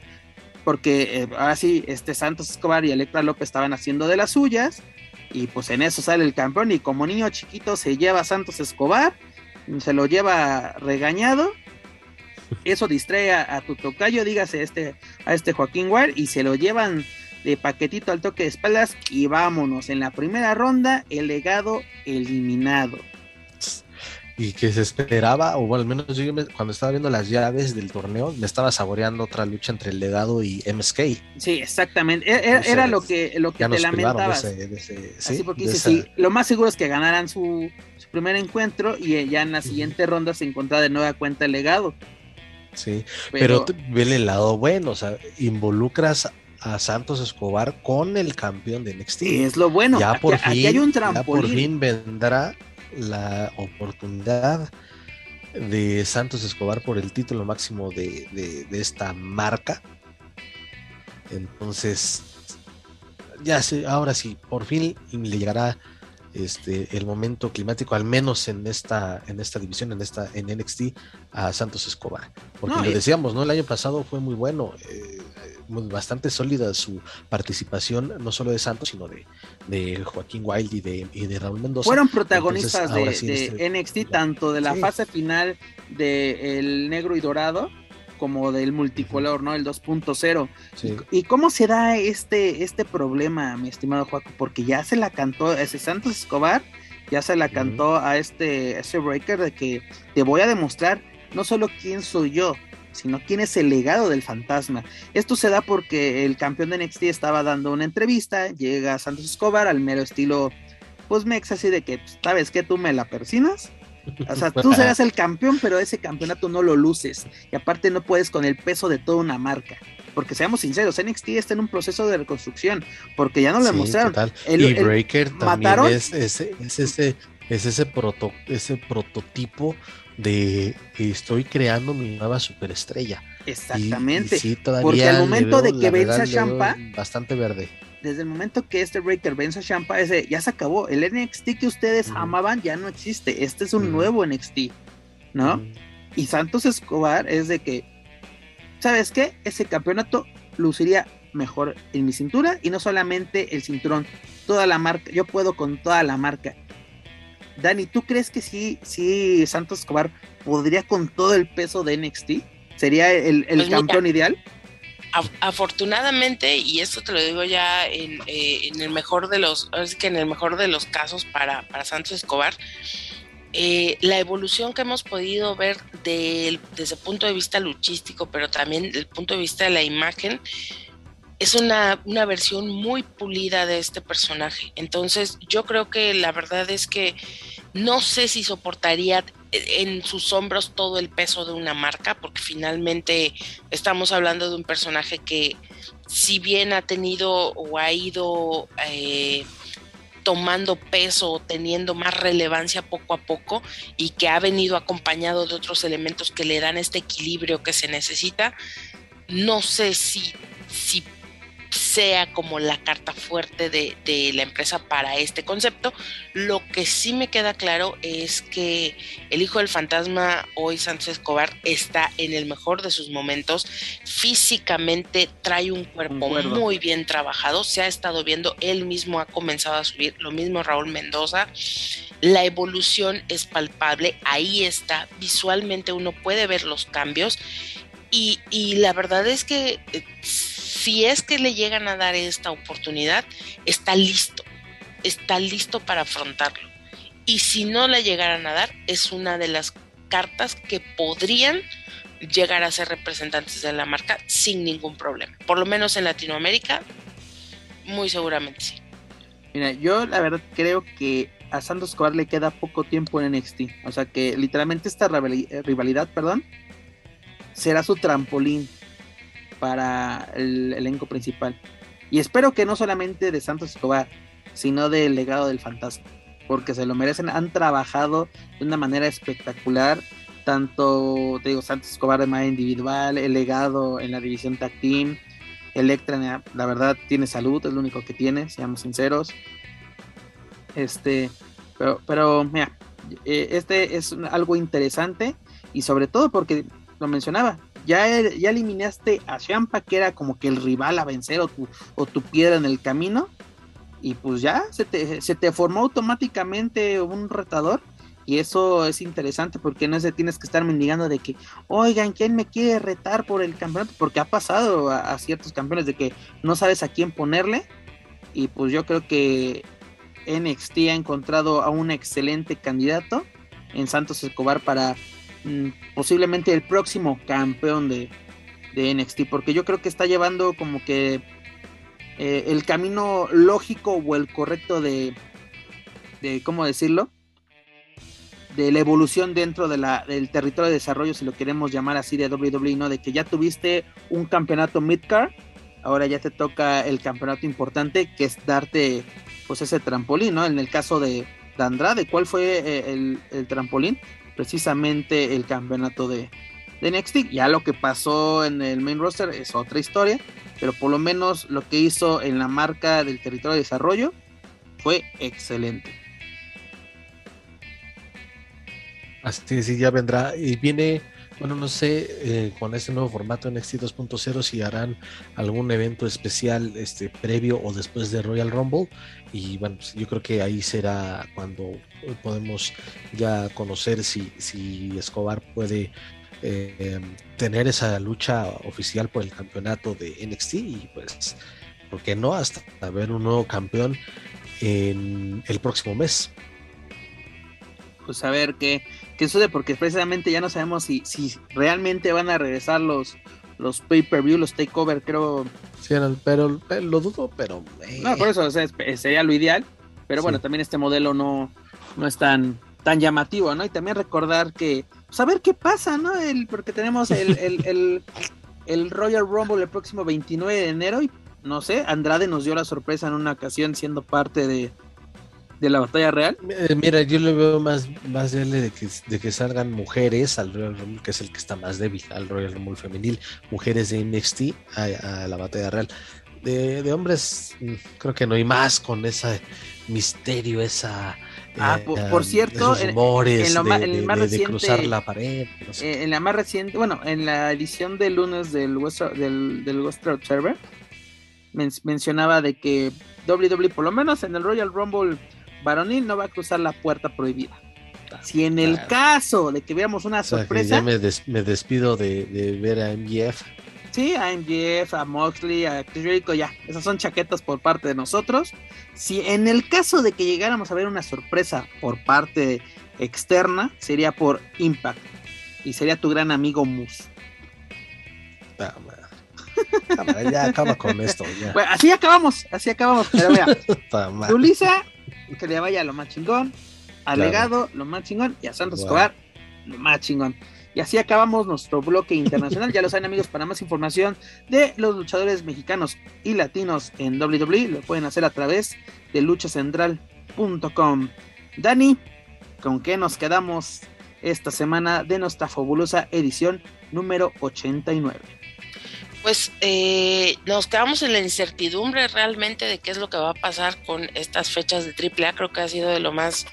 porque eh, ahora sí, este Santos Escobar y Electra López estaban haciendo de las suyas, y pues en eso sale el campeón, y como niño chiquito se lleva a Santos Escobar, se lo lleva regañado, eso distrae a, tu tocayo, dígase este, a este Joaquín Ward, y se lo llevan de paquetito al toque de espaldas y vámonos. En la primera ronda, el legado eliminado y que se esperaba, o al menos yo cuando estaba viendo las llaves del torneo, me estaba saboreando otra lucha entre el legado y MSK. Sí, exactamente. E-, era, lo que, lo que te lamentabas. sí, porque sí, lo más seguro es que ganaran su, primer encuentro y ya en la siguiente ronda se encontraba de nueva cuenta el legado. Sí, pero, pero vele el lado bueno, o sea, involucras a Santos Escobar con el campeón de NXT. Es lo bueno. Ya por fin, hay un Ya por fin vendrá la oportunidad de Santos Escobar por el título máximo de, esta marca. Entonces, ya sé, ahora sí, por fin le llegará este, el momento climático, al menos en esta, en esta división, en esta, en NXT, a Santos Escobar. Porque lo decíamos, ¿no? El año pasado fue muy bueno. Eh, bastante sólida su participación, no solo de Santos, sino de, de Joaquín Wild y de, y de Raúl Mendoza. Fueron protagonistas de, este NXT, tanto de la fase final de El Negro y Dorado como del multicolor, ¿no? El 2.0. ¿Y, cómo se da este, este problema, mi estimado Joaquín? Porque ya se la cantó ese Santos Escobar, ya se la cantó a este, a este Breaker de que te voy a demostrar no solo quién soy yo, sino quién es el legado del fantasma. Esto se da porque el campeón de NXT estaba dando una entrevista, llega Santos Escobar al mero estilo, pues mex así de que, pues, ¿sabes qué? Tú me la persinas. O sea, tú serás el campeón, pero ese campeonato no lo luces. Y aparte no puedes con el peso de toda una marca. Porque seamos sinceros, NXT está en un proceso de reconstrucción. Porque ya no lo demostraron. y Breaker también es, ese, es ese, proto, ese prototipo de estoy creando mi nueva superestrella. Exactamente. Porque al momento de que vence a Champa, bastante verde. Desde el momento que este Breaker vence a Champa, ese ya se acabó. El NXT que ustedes amaban ya no existe. Este es un nuevo NXT, ¿no? Y Santos Escobar es de que, ¿sabes qué? Ese campeonato luciría mejor en mi cintura y no solamente el cinturón, toda la marca. Yo puedo con toda la marca Dani, ¿tú crees que sí, sí Santos Escobar podría con todo el peso de NXT? ¿Sería el, pues campeón ideal? afortunadamente, y esto te lo digo ya en, eh, el mejor de los, es que en el mejor de los casos para, Santos Escobar, eh, la evolución que hemos podido ver desde el punto de vista luchístico, pero también desde el punto de vista de la imagen, es una, una, versión muy pulida de este personaje. Entonces, yo creo que la verdad es que no sé si soportaría en sus hombros todo el peso de una marca, porque finalmente estamos hablando de un personaje que, si bien ha tenido o ha ido eh, tomando peso o teniendo más relevancia poco a poco y que ha venido acompañado de otros elementos que le dan este equilibrio que se necesita, no sé si sea como la carta fuerte de, la empresa para este concepto. Lo que sí me queda claro es que el hijo del fantasma, hoy Sánchez Escobar, está en el mejor de sus momentos. Físicamente trae un cuerpo muy bien trabajado. Se ha estado viendo, él mismo ha comenzado a subir, lo mismo Raúl Mendoza. La evolución es palpable, ahí está, visualmente uno puede ver los cambios y, y la verdad es que eh, si es que le llegan a dar esta oportunidad, está listo. está listo para afrontarlo. Y si no la llegaran a dar, es una de las cartas que podrían llegar a ser representantes de la marca sin ningún problema. Por lo menos en Latinoamérica, muy seguramente sí. Mira, yo la verdad creo que a Santos Escobar le queda poco tiempo en NXT. O sea que literalmente esta rivalidad, perdón, será su trampolín para el elenco principal. Y espero que no solamente de Santos Escobar, sino del legado del fantasma. Porque se lo merecen, han trabajado de una manera espectacular. Tanto, te digo, Santos Escobar de manera individual, el legado en la división tag team. Electra, la verdad, tiene salud, es lo único que tiene, seamos sinceros. Este, pero, pero mira, eh, este es algo interesante y sobre todo porque lo mencionaba, ya, ya eliminaste a Champa, que era como que el rival a vencer o tu, o tu piedra en el camino, y pues ya se te, se te formó automáticamente un retador. Y eso es interesante porque no se tienes que estar mendigando de que, oigan, ¿quién me quiere retar por el campeonato? Porque ha pasado a, a ciertos campeones de que no sabes a quién ponerle. Y pues yo creo que NXT ha encontrado a un excelente candidato en Santos Escobar para mm, posiblemente el próximo campeón de, de, NXT, porque yo creo que está llevando como que eh, el camino lógico o el correcto de, de, ¿cómo decirlo? De la evolución dentro de la, del territorio de desarrollo, si lo queremos llamar así, de WWE, ¿no? De que ya tuviste un campeonato midcard, ahora ya te toca el campeonato importante, que es darte pues ese trampolín, ¿no? En el caso de, de Andrade, ¿cuál fue eh, el, el, trampolín? Precisamente el campeonato de, de NXT. Ya lo que pasó en el main roster es otra historia, pero por lo menos lo que hizo en la marca del territorio de desarrollo fue excelente. Así sí, ya vendrá. Y viene, bueno, no sé, eh, con este nuevo formato NXT 2.0 si harán algún evento especial este, previo o después de Royal Rumble. Y bueno, pues yo creo que ahí será cuando podemos ya conocer si, si Escobar puede eh, tener esa lucha oficial por el campeonato de NXT y pues, ¿por qué no? Hasta ver un nuevo campeón en el próximo mes. Pues a ver qué, qué sucede, porque precisamente ya no sabemos si, si realmente van a regresar los, los pay-per-view, los takeover, creo. Sí, pero, pero, lo dudo, pero. Eh. No, por eso o sea, sería lo ideal. Pero bueno, sí. también este modelo no, no es tan, tan llamativo, ¿no? Y también recordar que, pues a ver qué pasa, ¿no? El, porque tenemos el, el, el, el, Royal Rumble el próximo 29 de enero y no sé, Andrade nos dio la sorpresa en una ocasión siendo parte de, de la batalla real. Mira, yo le veo más, más de que, de que salgan mujeres al Royal Rumble, que es el que está más débil, al Royal Rumble femenil, mujeres de NXT a, a la batalla real. De, de, hombres, creo que no hay más con ese misterio, esa. Ah, eh, por, por, cierto, en, en, lo, de, en el más reciente, cruzar la pared. No sé. eh, en la más reciente, bueno, en la edición de lunes del Western, del, del Western Observer, men mencionaba de que WWE, por lo menos en el Royal Rumble varonil, no va a cruzar la puerta prohibida. Si en el Claro. caso de que veamos una O sea, que sorpresa, ya me, des- me despido de, de ver a MJF. sí, a MJF, a Moxley, a Chris Jericho, ya, esas son chaquetas por parte de nosotros. Si en el caso de que llegáramos a ver una sorpresa por parte externa, sería por Impact. Y sería tu gran amigo Moose. Ah, ya acaba con esto. Ya. Bueno, así acabamos, así acabamos. Pero mira. Tulisa, que le vaya lo más chingón. A Claro. Legado, lo más chingón. Y a Santos Wow. Escobar, lo más chingón. Y así acabamos nuestro bloque internacional. ya lo saben, amigos, para más información de los luchadores mexicanos y latinos en WWE, lo pueden hacer a través de luchacentral.com. Dani, ¿con qué nos quedamos esta semana de nuestra fabulosa edición número 89? Pues eh, nos quedamos en la incertidumbre realmente de qué es lo que va a pasar con estas fechas de AAA. Creo que ha sido de lo más,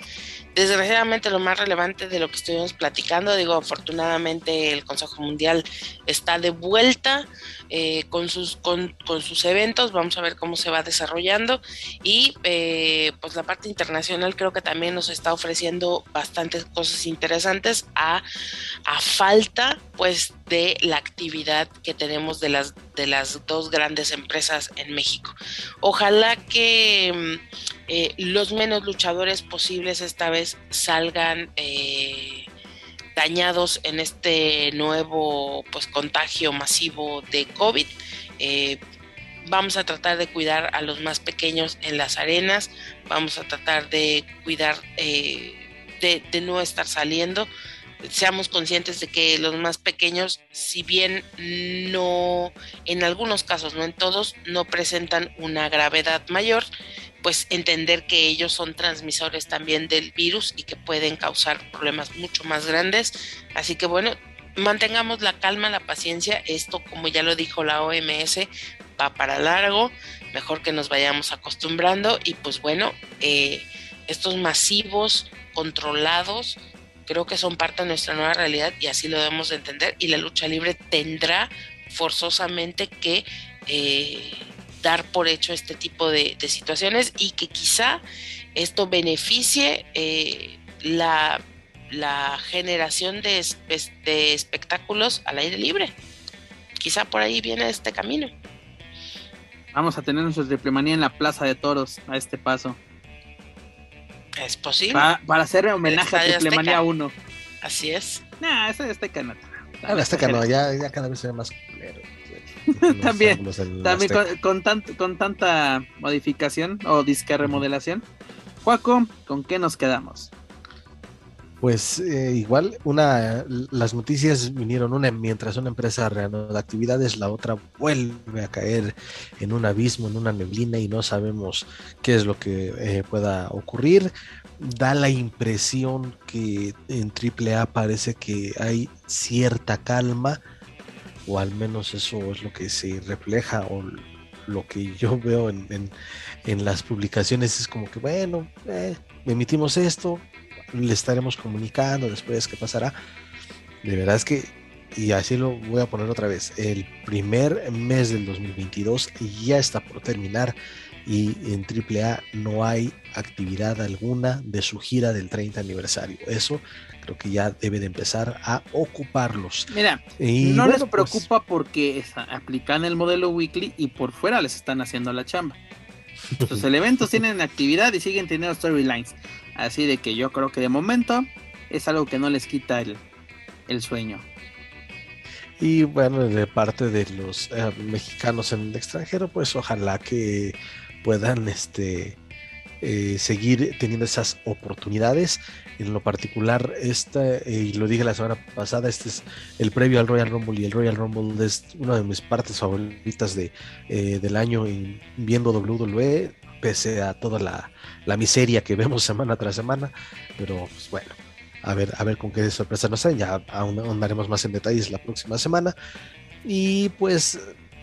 desgraciadamente, lo más relevante de lo que estuvimos platicando. Digo, afortunadamente el Consejo Mundial está de vuelta eh, con, sus, con, con, sus eventos. Vamos a ver cómo se va desarrollando. Y eh, pues la parte internacional creo que también nos está ofreciendo bastantes cosas interesantes a, a falta pues de la actividad que tenemos de las de las dos grandes empresas en México. Ojalá que eh, los menos luchadores posibles esta vez salgan eh, dañados en este nuevo pues contagio masivo de COVID. Eh, vamos a tratar de cuidar a los más pequeños en las arenas, vamos a tratar de cuidar de no estar saliendo seamos conscientes de que los más pequeños, si bien no, en algunos casos, no en todos, no presentan una gravedad mayor, pues entender que ellos son transmisores también del virus y que pueden causar problemas mucho más grandes. Así que bueno, mantengamos la calma, la paciencia. Esto, como ya lo dijo la OMS, va para largo. Mejor que nos vayamos acostumbrando y pues bueno, eh, estos masivos, controlados, creo que son parte de nuestra nueva realidad y así lo debemos de entender y la lucha libre tendrá forzosamente que eh, dar por hecho este tipo de, situaciones y que quizá esto beneficie eh, la, generación de, de espectáculos al aire libre. Quizá por ahí viene este camino. Vamos a tener nuestra triplemanía en la Plaza de Toros a este paso. Es posible. para hacer homenaje a Triplemanía 1. Así es. Nah, ese de Azteca no. Ah, Azteca no, ya, ya cada vez se ve más culero. también, también con, con, con, tanta modificación o disque remodelación. Juaco, ¿con qué nos quedamos? Pues eh, igual, una, las noticias vinieron una mientras una empresa reanuda actividades, la otra vuelve a caer en un abismo, en una neblina y no sabemos qué es lo que eh, pueda ocurrir. Da la impresión que en AAA parece que hay cierta calma, o al menos eso es lo que se refleja o lo que yo veo en, en, las publicaciones es como que, bueno, eh, emitimos esto, le estaremos comunicando después qué pasará. De verdad es que, y así lo voy a poner otra vez, el primer mes del 2022 ya está por terminar y en AAA no hay actividad alguna de su gira del 30 aniversario. Eso creo que ya debe de empezar a ocuparlos. Mira, no les pues preocupa porque aplican el modelo weekly y por fuera les están haciendo la chamba. Los elementos tienen actividad y siguen teniendo storylines. Así de que yo creo que de momento es algo que no les quita el, sueño. Y bueno, de parte de los eh, mexicanos en el extranjero, pues ojalá que puedan este, eh, seguir teniendo esas oportunidades. En lo particular, esta, eh, y lo dije la semana pasada, este es el previo al Royal Rumble y el Royal Rumble es una de mis partes favoritas de, del año en viendo WWE pese a toda la, miseria que vemos semana tras semana. Pero pues bueno, a ver, a ver con qué sorpresa nos traen. Ya ahondaremos más en detalles la próxima semana. Y pues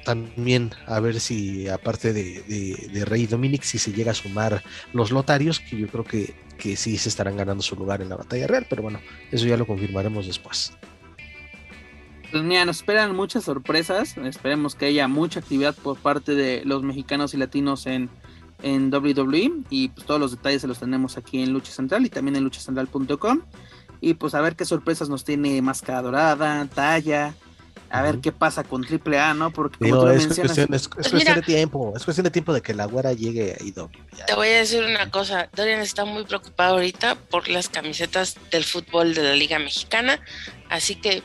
también a ver si aparte de, Rey Dominic, si se llega a sumar los lotarios, que yo creo que, que sí se estarán ganando su lugar en la batalla real, pero bueno, eso ya lo confirmaremos después. Pues mira, nos esperan muchas sorpresas, esperemos que haya mucha actividad por parte de los mexicanos y latinos en, en WWE y pues todos los detalles se los tenemos aquí en Lucha Central y también en luchacentral.com y pues a ver qué sorpresas nos tiene Máscara Dorada, Talla, a ver qué pasa con Triple A, ¿no? Porque como es, cuestión, es, pues cuestión de tiempo, es cuestión de tiempo de que la güera llegue a IW. Te voy a decir una cosa, Dorian está muy preocupado ahorita por las camisetas del fútbol de la Liga Mexicana, así que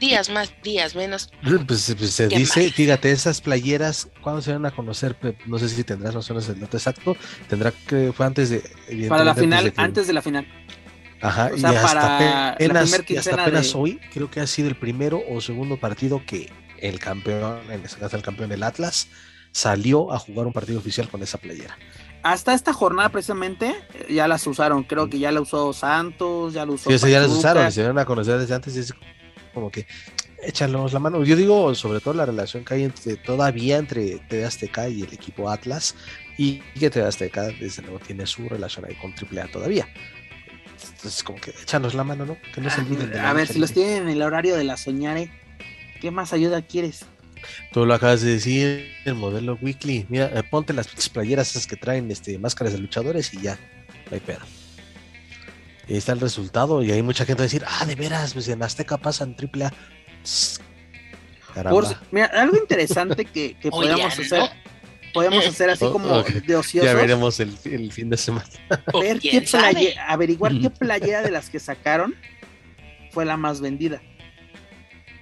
días más, días menos. Pues, pues se dice, fíjate, esas playeras, ¿cuándo se van a conocer? No sé si tendrás nociones del dato exacto. Tendrá que fue antes de. Para la final, antes de, la final. Ajá, y hasta apenas, y hasta apenas hoy, creo que ha sido el primero o segundo partido que el campeón, en este caso el campeón del Atlas, salió a jugar un partido oficial con esa playera. Hasta esta jornada precisamente ya las usaron, creo que ya la usó Santos, ya la usó. Sí, ya las usaron, se dieron a conocer desde antes y es como que échanos la mano. Yo digo, sobre todo la relación que hay entre, todavía entre TV Azteca y el equipo Atlas, y que TV Azteca, desde luego, tiene su relación ahí con AAA todavía. Entonces, como que échanos la mano, ¿no? Que no se olviden A ver, si los tienen en el horario de la soñare, ¿qué más ayuda quieres? Tú lo acabas de decir, el modelo weekly. Mira, eh, ponte las playeras esas que traen este, máscaras de luchadores y ya, no hay pedo ahí está el resultado y hay mucha gente va a decir, ah, de veras, pues en Azteca pasa en AAA. Por, mira, algo interesante que, que podemos hacer. Podemos hacer así como de ociosos. Ya veremos el, el fin de semana. Ver qué playe, averiguar qué playera de las que sacaron fue la más vendida.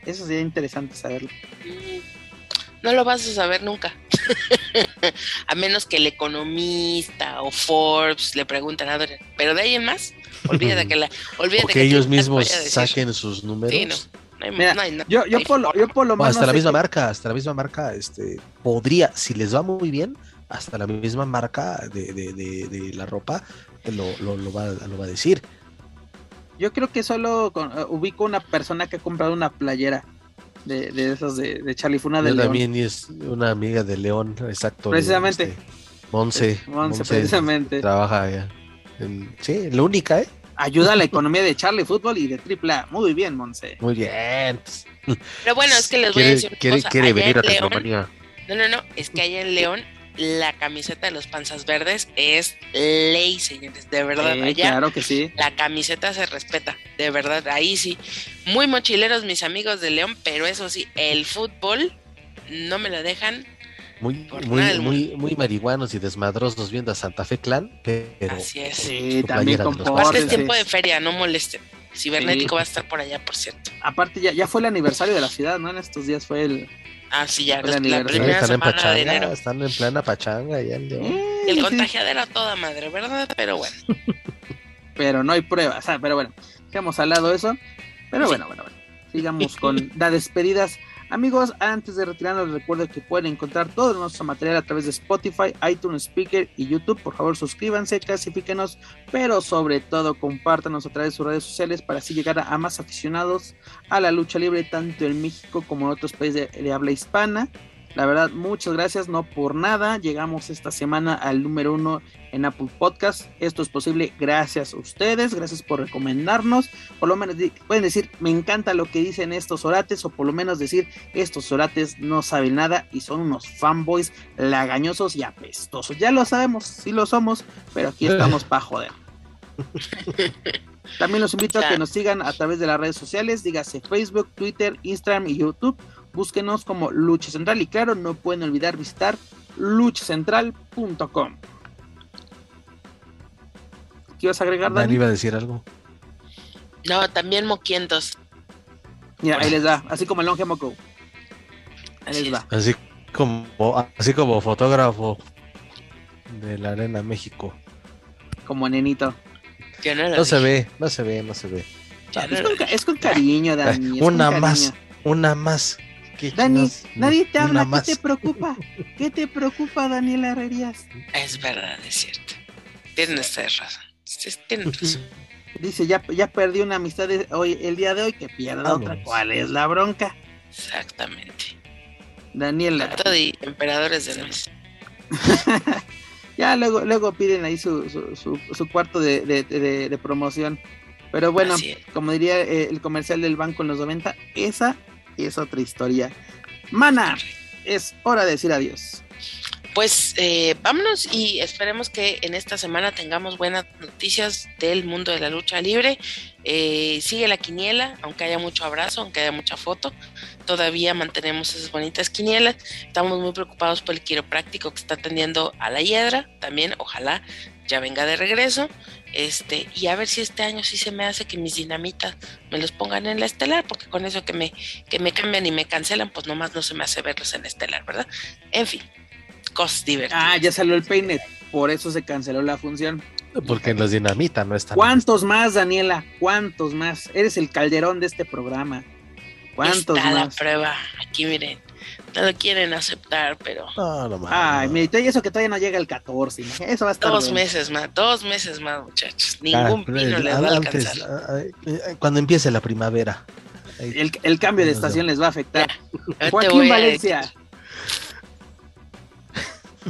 Eso sería interesante saberlo. No lo vas a saber nunca. a menos que el economista o Forbes le pregunten a ver, pero de ahí en más, olvídate que la olvídate que, ellos mismos saquen sus números. yo, yo, por lo, yo por lo menos hasta la misma marca, hasta la misma marca, este podría, si les va muy bien, hasta la misma marca de, de, de, la ropa lo, lo, lo, va, lo va a decir. Yo creo que solo eh, ubico una persona que ha comprado una playera de, de esos de, de Charlie Funa de León. También es una amiga de León, exacto. Precisamente. Este, Monse, Monse, precisamente. Trabaja allá. Sí, la única, ¿eh? Ayuda a la economía de Charlie Fútbol y de AAA. Muy bien, Monse. Muy bien. Pero bueno, es que les voy a decir. Quiere, cosa. quiere venir a León, No, no, no. Es que allá en León la camiseta de los panzas verdes es ley, señores, de verdad. allá, claro que sí. La camiseta se respeta, de verdad, ahí sí. Muy mochileros mis amigos de León, pero eso sí, el fútbol no me lo dejan. Muy, muy, muy, muy marihuanos y desmadrosos viendo a Santa Fe Clan, pero Así es. Sí, también Aparte es tiempo de feria, no molesten. Cibernético va a estar por allá, por cierto. Aparte, ya, ya fue el aniversario de la ciudad, ¿no? En estos días fue el, Ah, sí, ya, la, la primera están semana en pachanga, de enero. Están en plena pachanga ya. El contagiadero a toda madre, ¿verdad? Pero bueno. pero no hay pruebas, pero bueno, dejamos al lado eso. Pero bueno, bueno, bueno. Sigamos con las despedidas. Amigos, antes de retirarnos, recuerdo que pueden encontrar todo nuestro material a través de Spotify, iTunes Speaker y YouTube. Por favor, suscríbanse, clasifíquenos, pero sobre todo compártanos a través de sus redes sociales para así llegar a, más aficionados a la lucha libre, tanto en México como en otros países de habla hispana. La verdad, muchas gracias, no por nada. Llegamos esta semana al número uno en Apple Podcast. Esto es posible gracias a ustedes, gracias por recomendarnos. Por lo menos pueden decir, me encanta lo que dicen estos orates, o por lo menos decir, estos orates no saben nada y son unos fanboys lagañosos y apestosos. Ya lo sabemos, sí lo somos, pero aquí estamos para joder. También los invito a que nos sigan a través de las redes sociales, dígase Facebook, Twitter, Instagram y YouTube Búsquenos como Lucha Central y claro, no pueden olvidar visitar luchacentral.com. ¿Qué ibas a agregar, Dani? iba a decir algo. No, también moquientos. Mira, ahí les da, así como el longe moco. Ahí les va. Así como, así como fotógrafo de la Arena México. Como nenito. No, se ve, no se ve, no se ve. es, con, cariño, Dani. una más, una más. Dani, nadie te habla, ¿qué te preocupa? ¿Qué te preocupa, Daniel Herrerías? Es verdad, es cierto. Tienes razón. Tienes razón. Dice, ya, ya perdí una amistad hoy, el día de hoy, que pierda otra. ¿Cuál es la bronca? Exactamente. Daniela. de emperadores del mes. ya luego, luego piden ahí su, su, su, cuarto de, de, de, promoción. Pero bueno, como diría eh, el comercial del banco en los 90, esa es otra historia. Mana, es hora de decir adiós. Pues eh, vámonos y esperemos que en esta semana tengamos buenas noticias del mundo de la lucha libre. Eh, sigue la quiniela, aunque haya mucho abrazo, aunque haya mucha foto, todavía mantenemos esas bonitas quinielas. Estamos muy preocupados por el quiropráctico que está atendiendo a la hiedra, también ojalá ya venga de regreso. Este, y a ver si este año sí se me hace que mis dinamitas me los pongan en la estelar, porque con eso que me, que me cambian y me cancelan, pues nomás no se me hace verlos en la estelar, ¿verdad? En fin, cosas divertidas. Ah, ya salió el peine, por eso se canceló la función. Porque en los dinamitas no están. ¿Cuántos más, Daniela? ¿Cuántos más? Eres el calderón de este programa. ¿Cuántos Está más? la prueba. Aquí miren lo quieren aceptar, pero. No, no Ay, y eso que todavía no llega el 14. Eso va a estar. Dos meses más, dos meses más, muchachos. Ningún ah, pino les va a alcanzar. Ah, eh, cuando empiece la primavera. El, el, cambio de estación les va a afectar. Joaquín Valencia.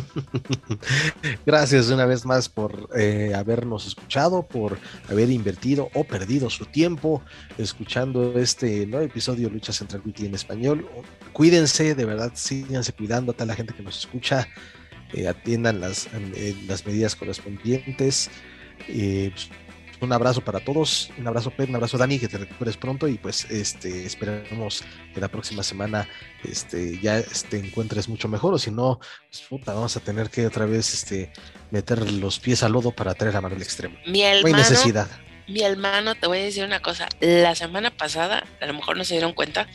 Gracias una vez más por eh, habernos escuchado, por haber invertido o perdido su tiempo escuchando este nuevo episodio de Lucha Central Weekly en español. Cuídense, de verdad, síganse cuidando a toda la gente que nos escucha, eh, atiendan las, las medidas correspondientes. Eh, pues, un abrazo para todos, un abrazo Pep, un abrazo Dani, que te recuperes pronto y pues este esperamos que la próxima semana este ya te encuentres mucho mejor o si no, pues, puta, vamos a tener que otra vez este meter los pies al lodo para traer a Manuel Extremo. Mi no hay necesidad. Mi hermano, te voy a decir una cosa, la semana pasada, a lo mejor no se dieron cuenta,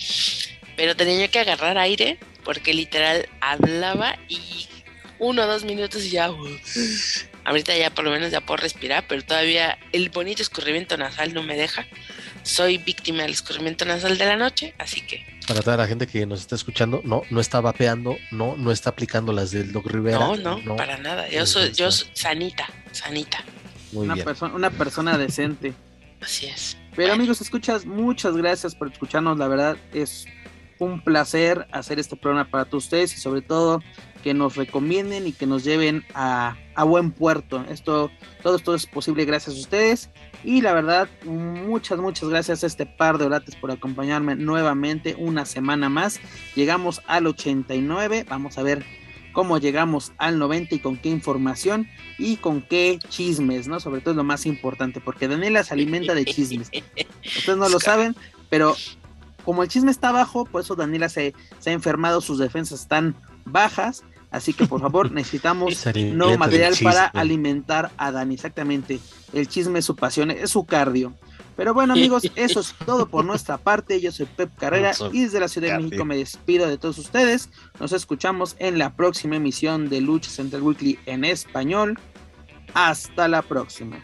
pero tenía que agarrar aire porque literal hablaba y uno o dos minutos y ya Ahorita ya por lo menos ya puedo respirar, pero todavía el bonito escurrimiento nasal no me deja. Soy víctima del escurrimiento nasal de la noche, así que. Para toda la gente que nos está escuchando, no, no está vapeando, no, no está aplicando las del Doc Rivera. No, no, para nada. Yo soy, yo soy sanita, sanita. Muy una, Persona, una persona decente. Así es. Pero amigos, escuchas, muchas gracias por escucharnos. La verdad es un placer hacer este programa para todos ustedes y sobre todo que nos recomienden y que nos lleven a, buen puerto. Esto, todo esto es posible gracias a ustedes. Y la verdad, muchas, muchas gracias a este par de orates por acompañarme nuevamente una semana más. Llegamos al 89. Vamos a ver cómo llegamos al 90 y con qué información y con qué chismes, ¿no? Sobre todo es lo más importante, porque Daniela se alimenta de chismes. Ustedes no lo saben, pero como el chisme está bajo, por eso Daniela se, se ha enfermado, sus defensas están bajas Así que por favor necesitamos nuevo material para alimentar a Dani. Exactamente. El chisme es su pasión, es su cardio. Pero bueno amigos, eso es todo por nuestra parte. Yo soy Pep Carrera y desde la Ciudad de México me despido de todos ustedes. Nos escuchamos en la próxima emisión de Lucha Central Weekly en español. Hasta la próxima.